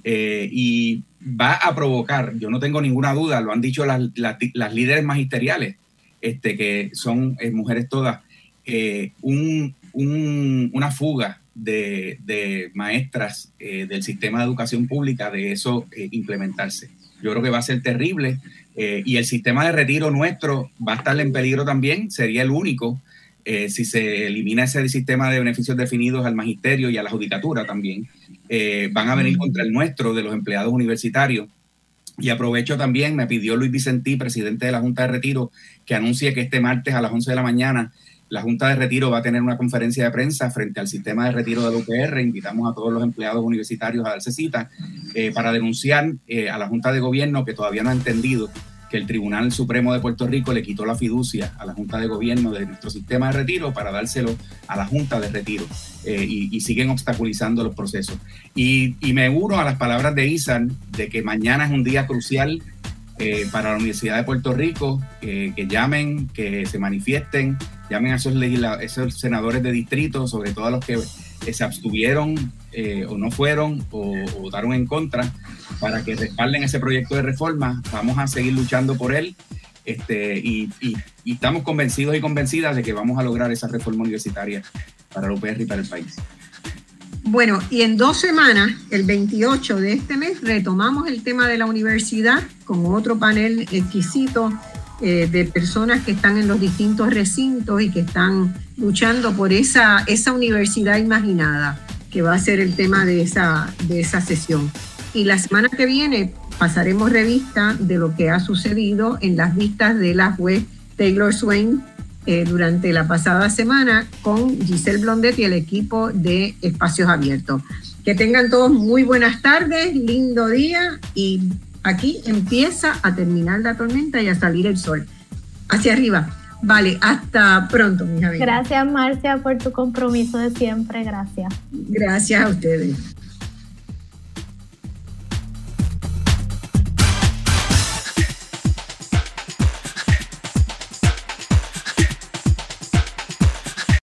Eh, y va a provocar, yo no tengo ninguna duda, lo han dicho las, las, líderes magisteriales, este, que son mujeres todas, un, un, una fuga de, maestras eh, del sistema de educación pública de eso eh, implementarse. Yo creo que va a ser terrible eh, y el sistema de retiro nuestro va a estar en peligro también, sería el único si se elimina ese sistema de beneficios definidos al magisterio y a la judicatura también. van a venir contra el nuestro de los empleados universitarios. Y aprovecho también, me pidió Luis Vicentí, presidente de la Junta de Retiro, que anuncie que este martes a las 11 de la mañana la Junta de Retiro va a tener una conferencia de prensa frente al sistema de retiro del UPR. Invitamos a todos los empleados universitarios a darse cita eh, para denunciar eh, a la Junta de Gobierno que todavía no ha entendido que el Tribunal Supremo de Puerto Rico le quitó la fiducia a la Junta de Gobierno de nuestro sistema de retiro para dárselo a la Junta de Retiro eh, y, siguen obstaculizando los procesos. Y, y, me uno a las palabras de Isan de que mañana es un día crucial eh, para la Universidad de Puerto Rico, que llamen, que se manifiesten, llamen a esos, esos senadores de distrito, sobre todo a los que se abstuvieron eh, o no fueron o, votaron en contra, para que respalden ese proyecto de reforma. Vamos a seguir luchando por él este, y, y estamos convencidos y convencidas de que vamos a lograr esa reforma universitaria para la UPR y para el país. Bueno, y en dos semanas, el 28 de este mes, retomamos el tema de la universidad con otro panel exquisito eh, de personas que están en los distintos recintos y que están luchando por esa, universidad imaginada, que va a ser el tema de esa, de esa sesión. Y la semana que viene pasaremos revista de lo que ha sucedido en las vistas de la juez Taylor Swain eh, durante la pasada semana con Giselle Blondet y el equipo de Espacios Abiertos. Que tengan todos muy buenas tardes, lindo día y aquí empieza a terminar la tormenta y a salir el sol. Hacia arriba. Vale, hasta pronto, mi Gracias, Marcia, por tu compromiso de siempre. Gracias. Gracias a ustedes.